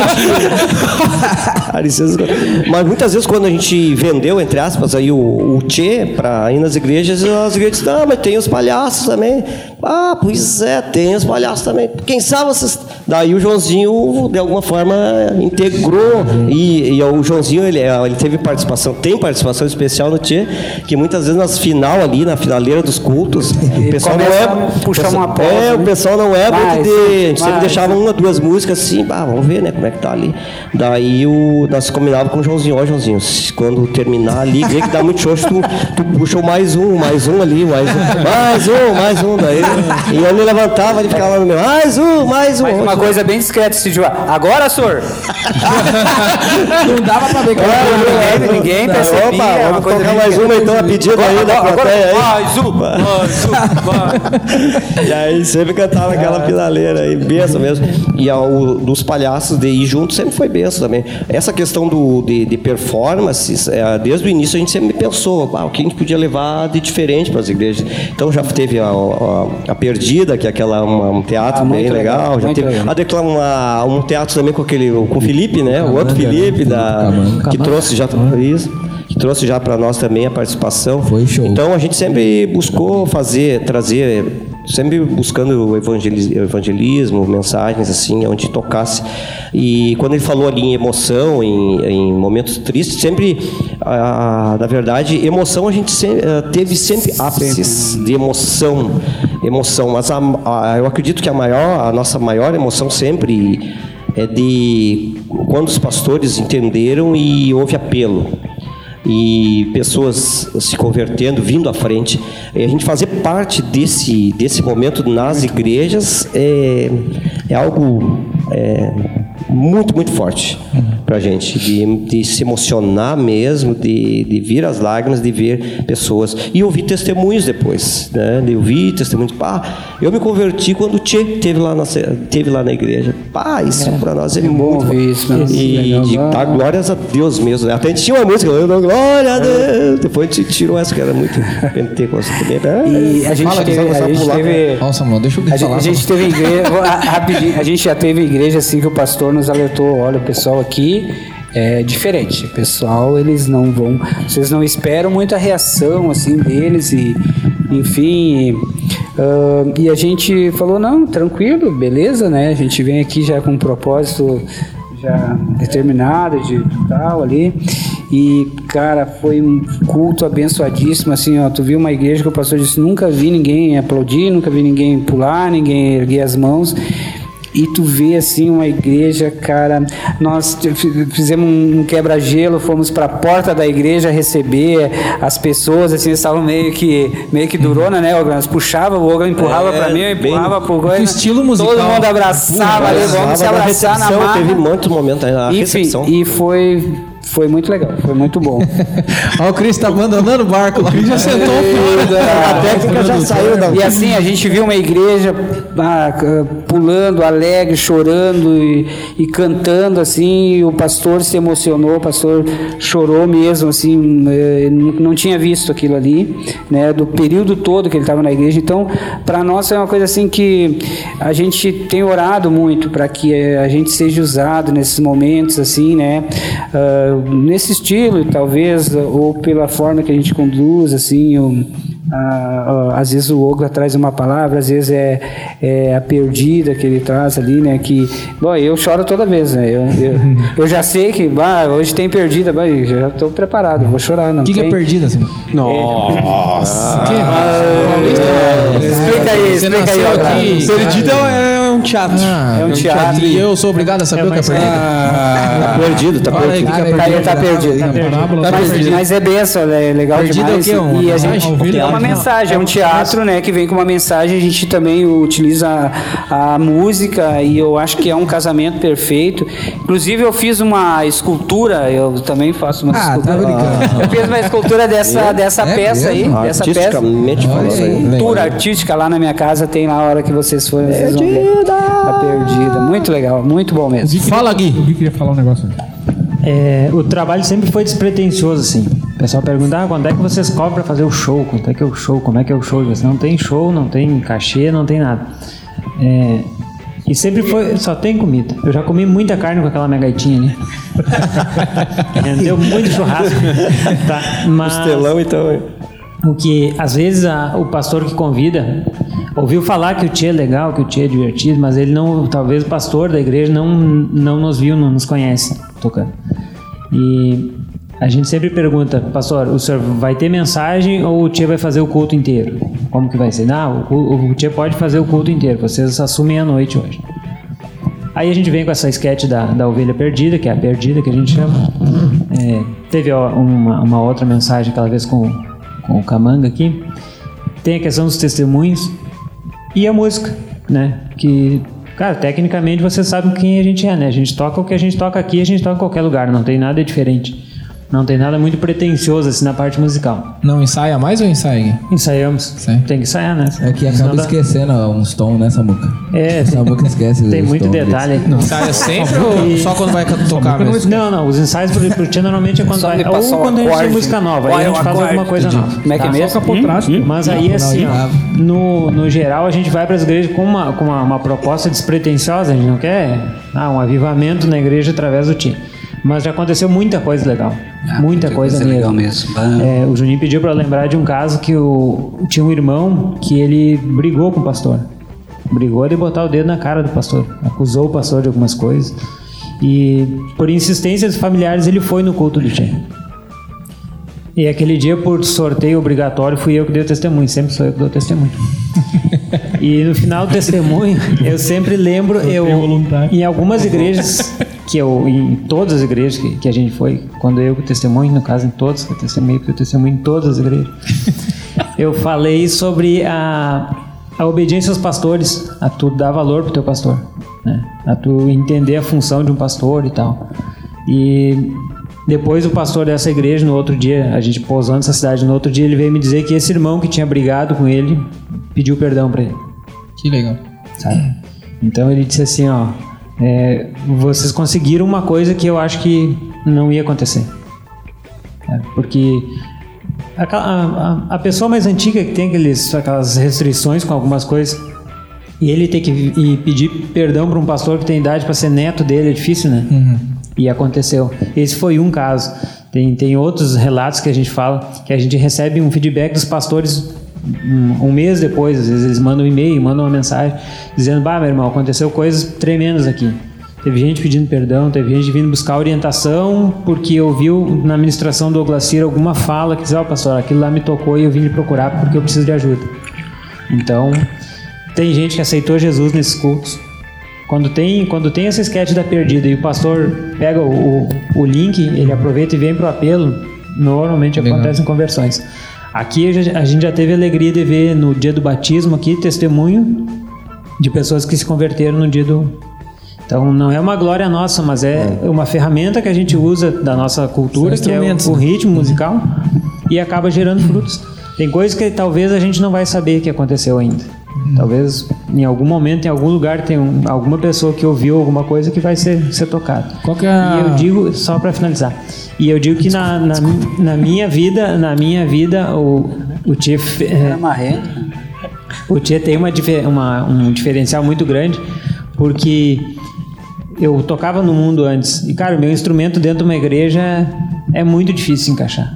[laughs] Mas muitas vezes quando a gente vendeu, entre aspas, aí o, o Tchê para ir nas igrejas, as igrejas dizem, ah, mas tem os palhaços também. Ah, pois é, tem os palhaços também. Quem sabe vocês. Daí o Joãozinho, de alguma forma, integrou. E, e o Joãozinho, ele, é, ele teve participação, tem participação especial no Tchê, que muitas vezes nas final ali, na finaleira dos cultos, [laughs] o pessoal não é. puxar pessoal- uma pausa, É, o né? pessoal não é Vai, muito de. A gente sempre vai. deixava uma, duas músicas assim, ah, vamos ver, né, como é que tá ali. Daí o, nós combinávamos com o Joãozinho, ó, Joãozinho, quando terminar ali, vê que dá muito show, tu, tu puxa o mais um, mais um ali, mais um, mais um, mais um. Daí, [laughs] e ele levantava, ele ficava no meio, mais um, mais um. Mas uma coisa bem discreta, tiver. Agora, senhor! [laughs] Não dava pra ver que É, ninguém percebia. Opa, é uma vamos coisa tocar mais uma então, a pedido aí da plateia aí. Mais um, mais um, vai. [laughs] E aí sempre cantava aquela finaleira aí, benção mesmo. E ao, dos palhaços de ir junto sempre foi benção também. Essa questão do, de, de performances, é, desde o início a gente sempre pensou ah, o que a gente podia levar de diferente para as igrejas. Então já teve a, a, a Perdida, que é aquela, uma- um teatro Ah, bem legal. legal, Já teve legal. a decla- uma- um teatro também com aquele com o Felipe, né? o outro Camanga, né? Felipe, da, Camanga. que trouxe já isso. Que trouxe já para nós também a participação. Foi show. Então a gente sempre buscou fazer, trazer, sempre buscando evangelismo, mensagens assim, onde tocasse. E quando ele falou ali em emoção, em, em momentos tristes, sempre, ah, na verdade, emoção a gente se- ah, teve sempre ápices de emoção, emoção. Mas a- a- eu acredito que a maior, a nossa maior emoção sempre é de quando os pastores entenderam e houve apelo e pessoas se convertendo, vindo à frente. E a gente fazer parte desse, desse momento nas igrejas é, é algo é, muito, muito forte para a gente, de, de se emocionar mesmo, de, de vir as lágrimas, de ver pessoas. E ouvir testemunhos depois, né? de ouvir testemunhos. Pá, eu me converti quando o Tchê teve lá na, teve lá na igreja. Pá, isso para nós é, muito ouvir isso, né? E de legal. dar glórias a Deus mesmo. né? Até a gente tinha uma música, eu dou glória a Deus. Depois a gente tirou essa que era muito pentecostal também. E a gente Fala, teve. começar A gente pular, teve Ó, Samuel, deixa eu a falar. a gente teve igreja. [laughs] rapidinho, a gente já teve igreja assim que o pastor nos alertou: olha, o pessoal aqui é diferente. O pessoal, eles não vão. Vocês não esperam muita reação assim deles e. Enfim, ah, e a gente falou, não, tranquilo, beleza, né? A gente vem aqui já com um propósito já determinado de tal ali. E, cara, foi um culto abençoadíssimo, assim, ó. Tu viu uma igreja que o pastor disse, nunca vi ninguém aplaudir, nunca vi ninguém pular, ninguém erguer as mãos. E tu vê assim uma igreja, cara. Nós fizemos um quebra-gelo, fomos para a porta da igreja receber as pessoas, assim, estavam meio que meio que durona, né? Ogran? Puxava, o Ogran empurrava É, para mim, eu bem- empurrava pro Ogran. estilo musical. Todo mundo abraçava ali, vamos se Na abraçar na marra. Teve muitos momentos aí na Enfim, recepção. e foi foi muito legal, foi muito bom. [laughs] Ó, o Cris tá abandonando o barco lá. O Cris já sentou fora. A técnica já saiu da E assim, a gente viu uma igreja ah, c- pulando, alegre, chorando e, e cantando, assim, e o pastor se emocionou, o pastor chorou mesmo, assim, eh, não não tinha visto aquilo ali, né, do período todo que ele estava na igreja. Então, para nós é uma coisa assim que a gente tem orado muito para que eh, a gente seja usado nesses momentos, assim, né, ah, nesse estilo, talvez, ou pela forma que a gente conduz, assim, ah, ah, às vezes o Ogla traz uma palavra, às vezes é, é a perdida que ele traz ali, né? Que, bom, eu choro toda vez, né? Eu, eu, eu já sei que, bah, hoje tem perdida, bah, eu já estou preparado, vou chorar, não O que, que é perdida, assim? Nossa. Explica aí, Você explica aí, Ogla. aqui. Perdida é um teatro. Ah, É um teatro. E eu sou obrigado a saber o que é? Tá perdido, tá Fala aí, perdido. o que que é Tá, perdida? tá perdido. Tá mas, perdido. mas é benção, é legal Perdido é o demais. quê? Um- e a uma gente é uma mensagem, é um teatro, né, que vem com uma mensagem. A gente também utiliza a, a música e eu acho que é um casamento perfeito. Inclusive eu fiz uma escultura, eu também faço uma Ah, tá escultura. brincando. eu fiz uma escultura dessa dessa É peça aí, dessa peça. Artisticamente falando aí. Escultura artística lá na minha casa tem na hora que vocês forem, vocês vão ver. A perdida, muito legal, muito bom mesmo. Fala, Gui. O Gui queria falar um negócio. É, o trabalho sempre foi despretensioso, assim. O pessoal pergunta, ah, quando é que vocês cobram pra fazer o show? Quanto é que é o show? Como é que é o show? Você não tem show, não tem cachê, não tem nada. É, E sempre foi, só tem comida. Eu já comi muita carne com aquela minha gaitinha ali. [laughs] [laughs] Rendeu muito churrasco. Tá, mas Costelão, então. O que às vezes a- o pastor que convida ouviu falar que o tio é legal, que o tio é divertido, mas ele não, talvez o pastor da igreja não, não nos viu, não nos conhece tocando. E a gente sempre pergunta, pastor, o senhor vai ter mensagem ou o tio vai fazer o culto inteiro? Como que vai ser? Não, o, o tio pode fazer o culto inteiro, vocês assumem a noite hoje. Aí a gente vem com essa sketch da, da ovelha perdida, que é a perdida que a gente chama. É, teve uma, uma outra mensagem aquela vez com, com o Camanga aqui. Tem a questão dos testemunhos e a música, né? Que, cara, tecnicamente você sabe quem a gente é, né? A gente toca o que a gente toca aqui, a gente toca em qualquer lugar, não tem nada diferente. Não tem nada muito pretencioso assim na parte musical. Não ensaia mais ou ensaia? Ensaiamos. Tem que ensaiar, né? É que Senão acaba dá- esquecendo uns tons, né, Samuca? É, Samuca esquece [laughs] tem os muito tons detalhe. Não. Ensaia sempre ou só quando vai tocar mesmo? Não, não. Os ensaios pro, pro Tia normalmente é quando vai. Ou quando a gente tem música nova. Aí a gente faz acorde? alguma coisa nova. Como é que é Tá? mesmo? Mas aí, assim, no, no geral, a gente vai para as igrejas com uma, com uma, uma proposta despretensiosa. A gente não quer ah, um avivamento na igreja através do Tim. Mas já aconteceu muita coisa legal. muita coisa coisa legal mesmo. É, o Juninho pediu para lembrar de um caso que o, tinha um irmão que ele brigou com o pastor. Brigou de botar o dedo na cara do pastor. Acusou o pastor de algumas coisas. E por insistência dos familiares ele foi no culto do Tchê. E aquele dia, por sorteio obrigatório, fui eu que dei o testemunho. Sempre sou eu que dou o testemunho. [laughs] e no final do testemunho, eu sempre lembro, eu, em algumas igrejas, que eu, em todas as igrejas que, que a gente foi, quando eu que testemunho, no caso em todas, que eu testemunho, porque eu testemunho em todas as igrejas, [laughs] eu falei sobre a, a obediência aos pastores, a tu dar valor pro teu pastor, né? a tu entender a função de um pastor e tal. E depois o pastor dessa igreja, no outro dia, a gente pousando nessa cidade, no outro dia ele veio me dizer que esse irmão que tinha brigado com ele pediu perdão para ele. Que legal. Sabe? Então ele disse assim, ó, é, vocês conseguiram uma coisa que eu acho que não ia acontecer. Sabe? Porque a, a- a pessoa mais antiga que tem aqueles, aquelas restrições com algumas coisas e ele ter que ir pedir perdão para um pastor que tem idade para ser neto dele é difícil, né? E aconteceu. Esse foi um caso. Tem, tem outros relatos que a gente fala que a gente recebe um feedback dos pastores um, um mês depois. Às vezes eles mandam um e-mail, mandam uma mensagem dizendo: Bah, meu irmão, aconteceu coisas tremendas aqui. Teve gente pedindo perdão, teve gente vindo buscar orientação porque ouviu na ministração do Oglacir alguma fala que dizia: Ó, pastor, aquilo lá me tocou e eu vim lhe procurar porque eu preciso de ajuda. Então, tem gente que aceitou Jesus nesses cultos. Quando tem, quando tem essa sketch da perdida e o pastor pega o, o, o link, ele aproveita e vem pro apelo, normalmente Legal. acontecem conversões. Aqui a gente- já teve alegria de ver no dia do batismo aqui testemunho de pessoas que se converteram no dia do. Então não é uma glória nossa, mas é uma ferramenta que a gente usa da nossa cultura, que é o, o né? ritmo musical, e acaba gerando frutos. Tem coisas que talvez a gente não vai saber que aconteceu ainda. Talvez em algum momento, em algum lugar, tem um- alguma pessoa que ouviu alguma coisa que vai ser, ser tocada. Qual que é a- E eu digo, só para finalizar, e eu digo que na, na, na minha vida, na minha vida, o, o é, o Tia tem uma, uma- um diferencial muito grande, porque eu tocava no mundo antes. E, cara, o meu instrumento dentro de uma igreja é muito difícil de encaixar.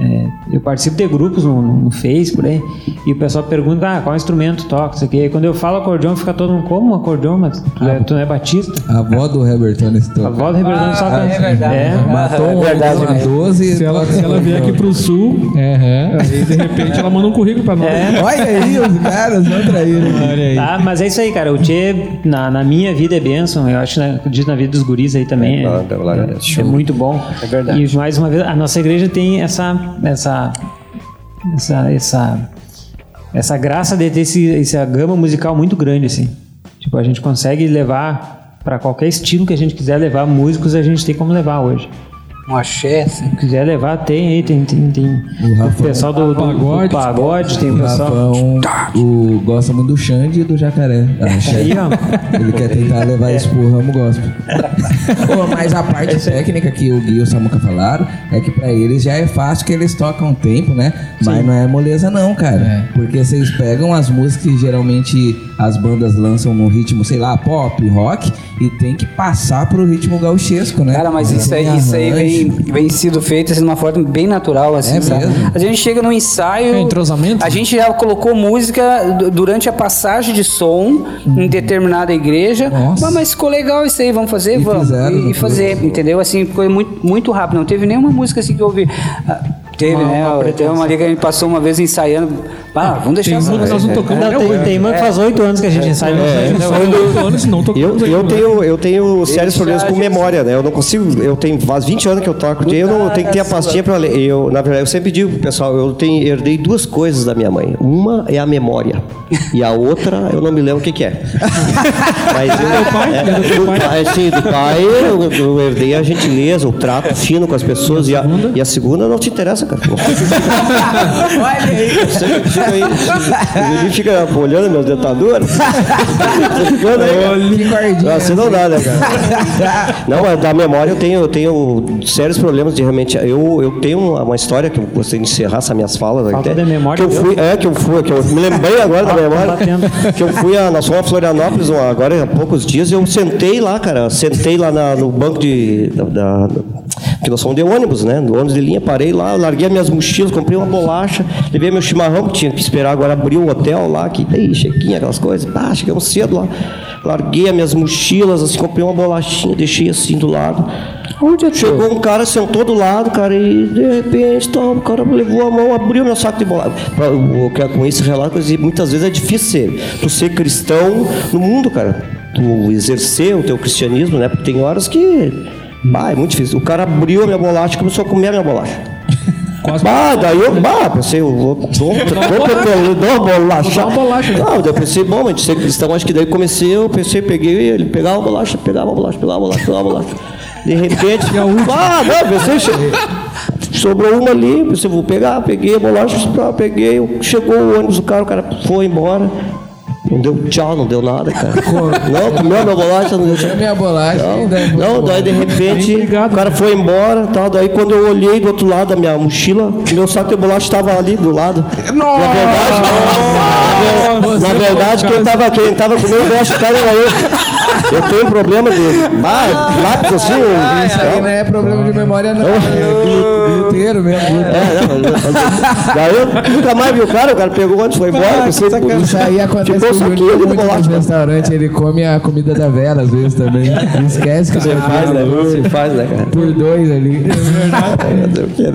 É, eu participo de grupos no, no, no Face, por aí, e o pessoal pergunta, ah, qual instrumento toca, isso aqui. Aí quando eu falo acordeão, fica todo mundo, como um acordeão? Mas tu, é, tu não é batista? A avó do Heberton toca. A avó do Heberton só Ah, canta. é verdade. É. Matou um verdade, a né? 12 Se ela, se ela vier aqui pro sul, aí de repente ela manda um currículo pra nós. É. Olha aí, os caras vão trair. Olha aí. Tá, mas é isso aí, cara. O Tchê, na, na minha vida é bênção. Eu acho, né, acredito na vida dos guris aí também. É, é, é muito bom. É verdade. E mais uma vez, a nossa igreja tem essa, essa, essa, essa, essa graça de ter esse, essa gama musical muito grande, assim. Tipo, a gente consegue levar para qualquer estilo que a gente quiser levar músicos, a gente tem como levar hoje. Um axé, assim. Se quiser levar, tem aí, tem, tem, tem. O, pessoal do, do do pagode, tem o O pessoal. Rafão o, gosta muito do Xande e do Jacaré. [laughs] Aí, ó. Ele quer tentar levar isso pro ramo gospel. [laughs] Pô, mas a parte técnica que o Gui e o Samuca falaram é que pra eles já é fácil que eles tocam tempo, né? Mas não é moleza não, cara. Porque vocês pegam as músicas que geralmente as bandas lançam no ritmo, sei lá, pop, rock, e tem que passar pro ritmo gauchesco, né? Cara, mas isso aí, isso aí vem, vem sido feito assim, de uma forma bem natural, assim, É sabe? mesmo? A gente chega no ensaio. É entrosamento? A gente já colocou música du- durante a passagem de som em determinada igreja. Ah, mas ficou legal isso aí, vamos fazer? vamos. fizeram, e, e fazer, entendeu? Assim, foi muito, muito rápido. Não teve nenhuma música assim que eu ouvi. Teve, Uma- né? uma Teve uma ali que a gente passou uma vez ensaiando. Ah, vamos deixar Tem essa uma que nós não tocamos até hoje. Tem uma que faz oito anos que a gente ensaia, não É. Foi oito anos, não Eu, eu tenho, eu tenho sérios problemas com memória, né? Eu não consigo, eu tenho faz 20 anos que eu toco, eu não tenho que ter a pastinha para ler. Eu, na verdade, eu sempre digo pro pessoal, eu tenho, herdei duas coisas da minha mãe. Uma é a memória e a outra eu não me lembro o que, que é. [laughs] Mas eu, é, do pai, sim, do pai eu, eu herdei a gentileza, o trato fino com as pessoas e a, e a segunda não te interessa, cara. [laughs] Olha aí. Você fica aí, Juninho fica olhando meus dentadores. Você Que cara. guardinha. Não, não dá, né, cara? Não, mas da memória eu tenho, eu tenho sérios problemas de realmente. Eu, eu tenho uma, uma história que eu gostaria de encerrar essas minhas falas. Falta até, de memória, que eu fui, É, que eu fui, que eu me lembrei agora da Tá memória. Que eu fui a. Nós fomos a Florianópolis agora há poucos dias e eu sentei lá, cara. Sentei lá na- no banco de. Da, da- que nós fomos de ônibus, né? No ônibus de linha, parei lá, larguei as minhas mochilas, comprei uma bolacha, levei meu chimarrão, que tinha que esperar agora abrir o hotel lá, que aí, chequinha, aquelas coisas. Ah, chegamos cedo lá. Larguei as minhas mochilas, assim, comprei uma bolachinha, deixei assim do lado. Onde Chegou um cara, sentou do lado, cara, e de repente, tá, o cara levou a mão, abriu meu saco de bolacha. Eu quero com esse relato, muitas vezes é difícil ser, tu ser cristão no mundo, cara. Tu exercer o teu cristianismo, né? Porque tem horas que. Bah, é muito difícil. O cara abriu a minha bolacha e começou a comer a minha bolacha. [laughs] Bah, daí eu, bah, pensei, eu vou, vou, vou, dou uma bolacha. Não, daí eu pensei, bom, mas ser cristão, acho que daí comecei, eu pensei, peguei ele, pegava a bolacha, pegava a bolacha, pegava a bolacha, pegava a bolacha. De repente, [laughs] ah, não, pensei, che- sobrou uma ali, pensei, vou pegar, peguei a bolacha, peguei, chegou o ônibus, o cara, o cara foi embora. Não deu tchau, não deu nada, cara. Não, comeu a minha bolacha, não deu tchau. minha bolacha. Não, não, daí de repente o cara foi embora tal. Daí quando eu olhei do outro lado da minha mochila, meu saco de bolacha estava ali do lado. Na verdade, na verdade quem estava quem tava comendo bolacha cara era eu. Eu tenho problema de lápis assim. Ah, isso não é problema de memória, não. É gluteiro mesmo. É, não, mas- daí eu nunca mais vi o cara, o cara pegou antes, foi embora. pensei, Isso aí acontece com o no muito nos bolacha. restaurantes. Ele come a comida da Vera às vezes também. Não esquece que Você faz, né? Você faz, né, cara? Por dois ali.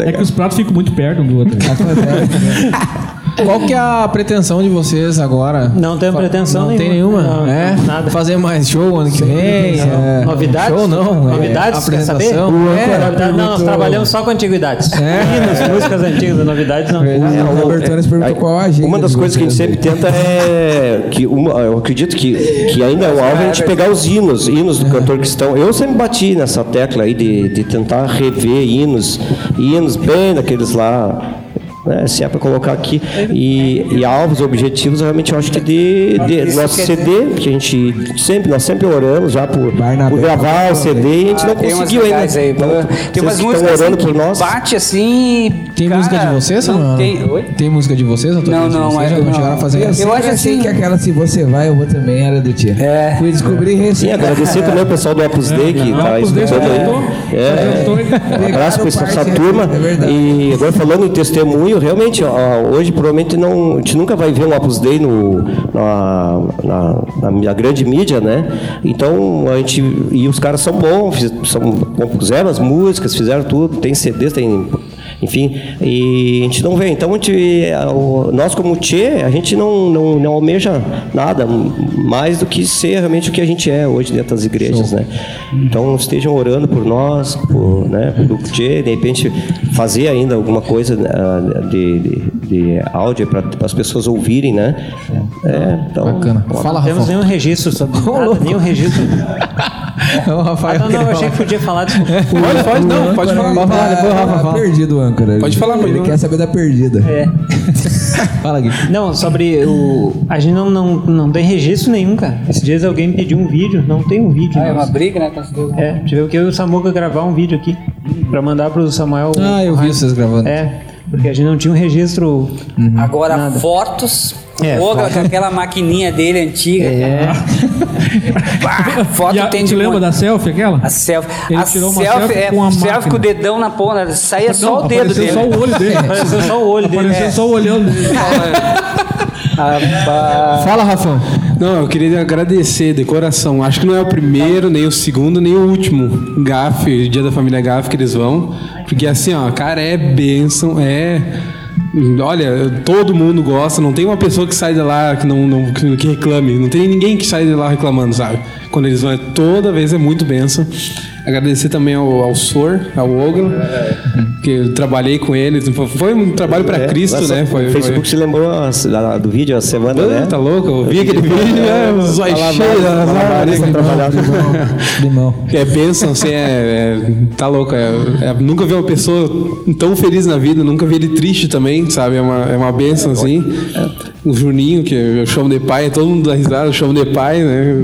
É que os pratos ficam muito perto um do outro. Qual que é a pretensão de vocês agora? Não tenho pretensão Não tem nenhuma. nenhuma? Não, é? nada. Fazer mais show ano que vem? É. Novidades? Show não. Novidades, é, quer saber? apresentação. É, novidade- não, nós trabalhamos só com antiguidades. Hinos, músicas antigas, novidades não. É, o Roberto Anes perguntou qual a agenda. Uma das coisas que a gente sempre tenta é que uma, eu acredito que, que ainda é o alvo é a gente pegar os hinos, hinos do cantor cristão. Eu sempre bati nessa tecla aí de, de tentar rever hinos, hinos bem daqueles lá. Né, se é para colocar aqui e, e alvos, objetivos, realmente eu acho que de, de nosso CD, que a gente sempre, nós sempre oramos já por, por gravar o CD e a gente não Tem umas conseguiu ainda. aí, Então, tem umas músicas estão assim orando por nós. bate assim. Tem música de vocês, não não? tem. Oi? Tem música de vocês? Não, não, Vocês é- não não. chegaram a fazer Eu essa? acho assim- que aquela se você vai, eu vou também era do tia. É. Fui descobrir Sim, recente. agradecer também o pessoal do Opus Dei que está Opus Dei escutando aí. É, um abraço para essa turma. é verdade. E agora falando em testemunho, realmente, ó, hoje provavelmente não, a gente nunca vai ver um Opus Dei no, na, na, na grande mídia, né? Então, a gente. E os caras são bons, são, compuseram as músicas, fizeram tudo, tem CDs, tem. Enfim, e a gente não vê. Então, a gente, é, nós como Tchê, a gente não, não, não almeja nada mais do que ser realmente o que a gente é hoje dentro das igrejas, né? Então, estejam orando por nós, por, né, pelo Tchê, de repente fazer ainda alguma coisa ah, de, de, de áudio para as pessoas ouvirem, né? É, então. Bacana. Fala, Não temos Rafa. nenhum registro sobre nada, nenhum registro. [laughs] O Rafael Ah, não, não, eu achei que podia falar. Desculpa. [laughs] Pode, pode, não, pode falar. Pode falar, depois o Rafa fala. perdido o âncora. Pode falar, Ele quer saber da perdida. É. [laughs] Fala, Gui. Não, sobre o. A gente não, não, não tem registro nenhum, cara. Esses dias alguém me pediu um vídeo, não tem um vídeo. Ah, é uma briga, né? com as duas. É, tivemos que eu e o Samuca gravar um vídeo aqui pra mandar pro Samuel. Ah, eu vi vocês gravando. É, porque a gente não tinha um registro. Agora, fotos. É, o Ogla foto. com aquela maquininha dele antiga. É. [laughs] Bah, foto E a, tem tu de lembra da selfie aquela? A selfie. Ele a tirou uma selfie, selfie é, com a selfie com o dedão na ponta. Saía só o dedo dele. [laughs] só o olho dele. Apareceu só o olho dele. Apareceu É. só o olhão dele. Rapaz. Fala, Rafão. Não, eu queria agradecer de coração. Acho que não é o primeiro, nem o segundo, nem o último GAF, Dia da Família GAF que eles vão. Porque assim, ó, cara, é bênção, é. Olha, todo mundo gosta, não tem uma pessoa que sai de lá que não, não que reclame, não tem ninguém que sai de lá reclamando, sabe? Quando eles vão, é- toda vez é muito bênção. Agradecer também ao, ao Sor, ao Ogro, que eu trabalhei com ele. Foi um trabalho para É, Cristo, né? Foi, o Facebook se lembrou da- do vídeo a semana, Ah, né? tá louco? Eu vi aquele vídeo, né? Malabarista, as malabarista trabalhado. Limão. É bênção, assim, é, é- tá louco. É, é- nunca vi uma pessoa tão feliz na vida, nunca vi ele triste também, sabe? É uma, é uma bênção, assim. O Juninho, que eu chamo de pai, todo mundo dá risada, eu chamo de pai, né?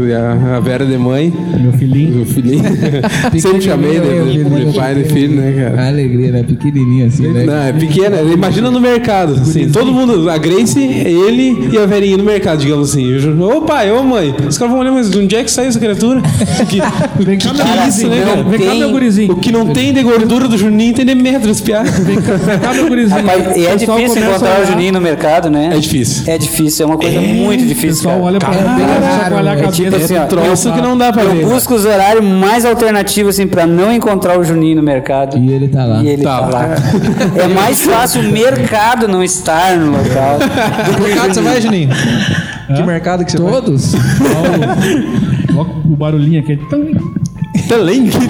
A, a Vera de mãe. Meu filhinho. Meu filhinho. [laughs] Sempre chamei de, de, de pai e de filho, né, cara? A alegria, né? Pequenininho assim, né? Não, é pequena. Imagina no mercado, assim, todo mundo, a Grace, ele e a Verinha no mercado, digamos assim. Eu Ô pai, ô mãe, os caras vão olhar, mas de onde é que saiu essa criatura? [laughs] Que, Vem que, cá, que meu é isso, gurizinho. né, cara? Vem cá, meu gurizinho. O que não tem de gordura do Juninho tem de metros, piá. Vem cá, meu gurizinho. Rapaz, e é O pessoal difícil encontrar o Juninho no mercado, né? É difícil. É difícil, é uma coisa muito O difícil. pessoal cara. olha pra chacoalhar a é tipo assim, ó, Troço que não dá pra ver. Eu busco os horários mais alternativos assim para não encontrar o Juninho no mercado. E ele tá lá. E ele tá, Tá. Lá. É mais fácil o mercado não estar no local. Que mercado você vai, Juninho? Que mercado que você vai? Todos? O barulhinho aqui. Tum. Tá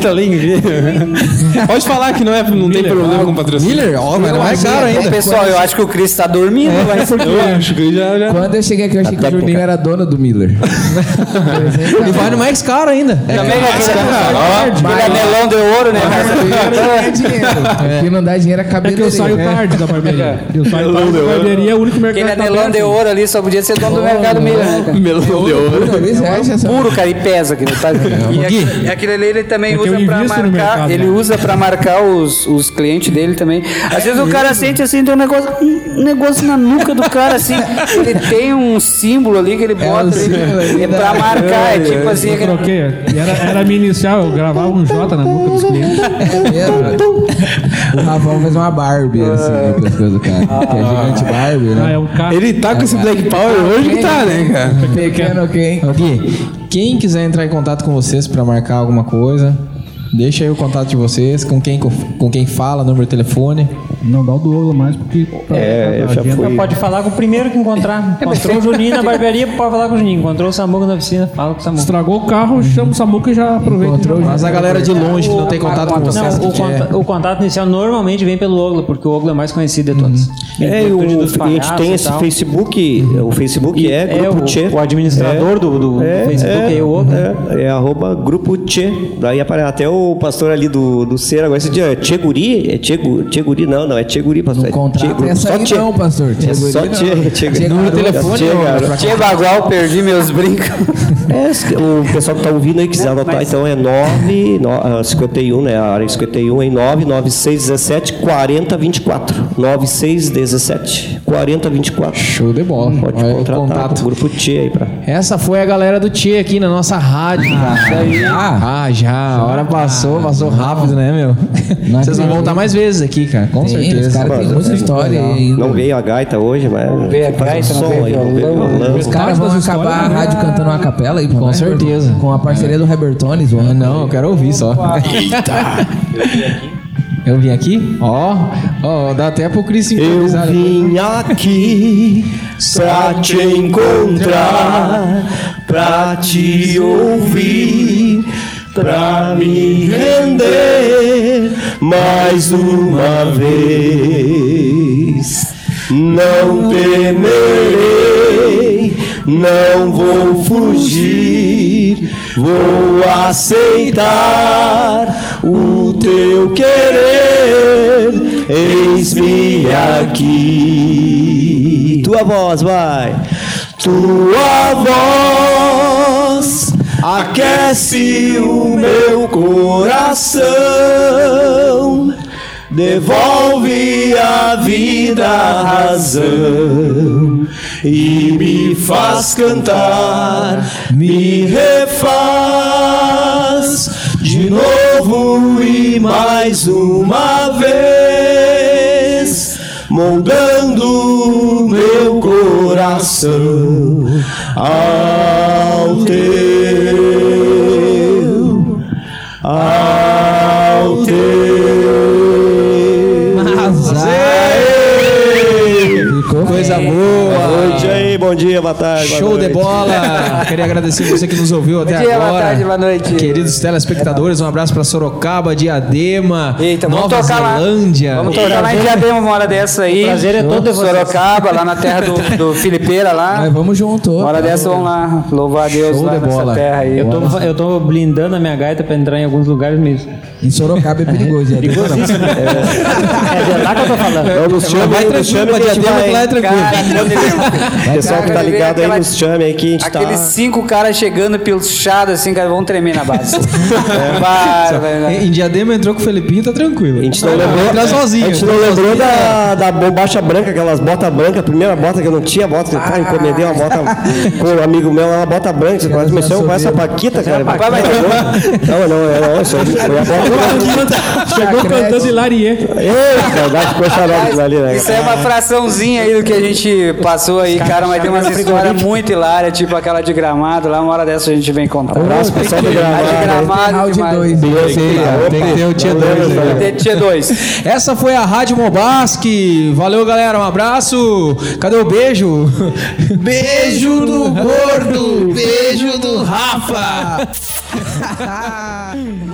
tá link. [laughs] Pode falar que não, é, não tem problema com patrocínio. Miller? Ó, mas não é caro Ô, ainda. pessoal, eu acho que o Cris tá dormindo cima. Eu [laughs] acho que já, já. Quando eu cheguei aqui, eu achei que o Juninho era dono do Miller. [laughs] E vai no mais caro ainda. Também é aquele, aquele anelão de ouro, né? Não é dinheiro. Aqui não dá dinheiro a É que eu saio tarde da barbearia. Eu saio tarde da barbearia, é o único mercado Aquele que tá anelão de ouro ali só podia ser dono do mercado Miller, né? Melão de ouro. Puro, é, cara, e pesa aquilo, Gui. aquele, aquele ali ele também É que eu usa pra marcar. mercado, ele né? usa pra marcar os, os clientes dele também. Às vezes o cara sente assim, tem um negócio, um negócio na nuca do cara, assim. Ele tem um símbolo ali que ele bota ali. É pra marcar, é tipo assim. Eu aquele- troquei. Era, era a minha inicial, eu gravava um J na nuca dos clientes. É? O Rafão fez uma Barbie, assim, no pescoço do cara. Que é gigante Barbie, Ah, né? é um carro. Ele tá com esse Black Power hoje que tá, né, cara? Pequeno quem? Ô, Gui, quem quiser entrar em contato com vocês pra marcar alguma coisa, deixa aí o contato de vocês, com quem, com quem fala, número de telefone. Não dá o dobro mais, porque. É, eu a já fui. Pode falar com o primeiro que encontrar. Encontrou o Juninho na barbearia, pode falar com o Juninho. Encontrou o Samuca na oficina, fala com o Samuca. Estragou o carro, chama o Samuca e já aproveita. Encontrou e Mas a galera de longe que não tem contato com Não, vocês. o, que quer- conta- o contato inicial normalmente vem pelo Ogla, porque o Ogla é o mais conhecido de todos. É, Em e o, dos a gente tem e esse. Facebook, o Facebook é, É, Grupo o- Tchê. o administrador do- do- do Facebook é o Ogla. É, é arroba Grupo Tchê. Daí aparece até o pastor ali do, do Cera, agora esse dia, é Tchê Guri? É Tchê, Gu- Tchê Guri? Não, não, é Tchê Guri, pastor. É Tchê Contrato essa Só aí Tchê. não, pastor. É só Guri, Tchê, não. Tchê, Tchê Número telefone, Tchê garoto. Tia Bagual, perdi meus brincos. É, o pessoal que tá ouvindo aí quiser anotar, então é 9, no, ah, 51, né? A área 51 é 99617 4024. 9617 4024. Show de bola. Pode Olha o contratar contato. o grupo Tchê aí pra. Essa foi a galera do Tchê aqui na nossa rádio. Ah, já. A hora passou, passou rápido, né, meu? Vocês vão voltar mais vezes aqui, cara, com Tem, certeza. os caras têm muita história aí ainda. Não veio a gaita hoje, mas. veio a gaita, não veio não violão. violão. Os caras vão acabar a rádio cantando uma capela aí, Com certeza. Com a parceria do Hebertones, Ah, não, eu quero ouvir só. Eu [laughs] vim aqui? Ó, ó, dá até pro Cris Eu vim aqui pra te encontrar, pra te ouvir, pra me render mais uma vez. Não temerei, não vou fugir, vou aceitar o teu querer. Eis-me aqui. Tua voz, vai. Tua voz aquece o meu coração. Devolve a vida a razão e me faz cantar, me refaz de novo e mais uma vez, moldando meu coração. Ao Coisa boa. Bom dia boa tarde. boa Show de noite. bola! [laughs] Queria agradecer você que nos ouviu até Bom dia, boa agora. tarde, boa noite. Queridos telespectadores, um abraço pra Sorocaba, Diadema, Eita, vamos Nova tocar lá. Zelândia. Vamos tocar lá em Diadema uma hora dessa aí. O prazer é todo de vocês. Sorocaba, lá na terra do, do [laughs] Filipeira lá. Mas vamos junto. Uma hora dessa vamos lá. Louvar a Deus Show lá de nessa bola. terra aí. Eu tô, eu tô blindando a minha gaita pra entrar em alguns lugares mesmo. Em Sorocaba é perigoso. é Perigosíssimo. É de lá que eu tô falando. Não, nos chame, Vai tranquilo, chame pra que a gente Diadema que lá é vai. tranquilo. Cara, quando ele- Pessoal que tá ligado aí, aquela- nos chame aí que a gente tá. Aqueles cinco caras chegando pilchados assim, cara, vão tremer na base. Vai, vai, vai. Em Diadema entrou com o Felipinho, tá tranquilo. A gente não lembrou, sozinho. a gente não lembrou da, da bombacha branca, aquelas botas brancas, a primeira bota que eu não tinha bota, cara, encomendei uma bota com um amigo meu, uma bota branca, você quase mexeu com essa paquita, cara. Vai, vai, Não, não, é, não, isso foi a bota. Chegou cantando Hilarie. Ei, ficou ali, né? Isso aí é uma fraçãozinha aí do que a gente passou aí, cara, mas tem umas histórias muito hilárias, tipo aquela de gramado, lá uma hora dessa a gente vem contar. Abraço, pessoal do A de gramado. gramado Round demais. 2. Tem que ter o Tia 2. Vai ter Tia 2. Essa foi a Rádio Mobasque. Valeu, galera. Um abraço. Cadê o beijo? Beijo do gordo, [laughs] beijo do Rafa. [laughs]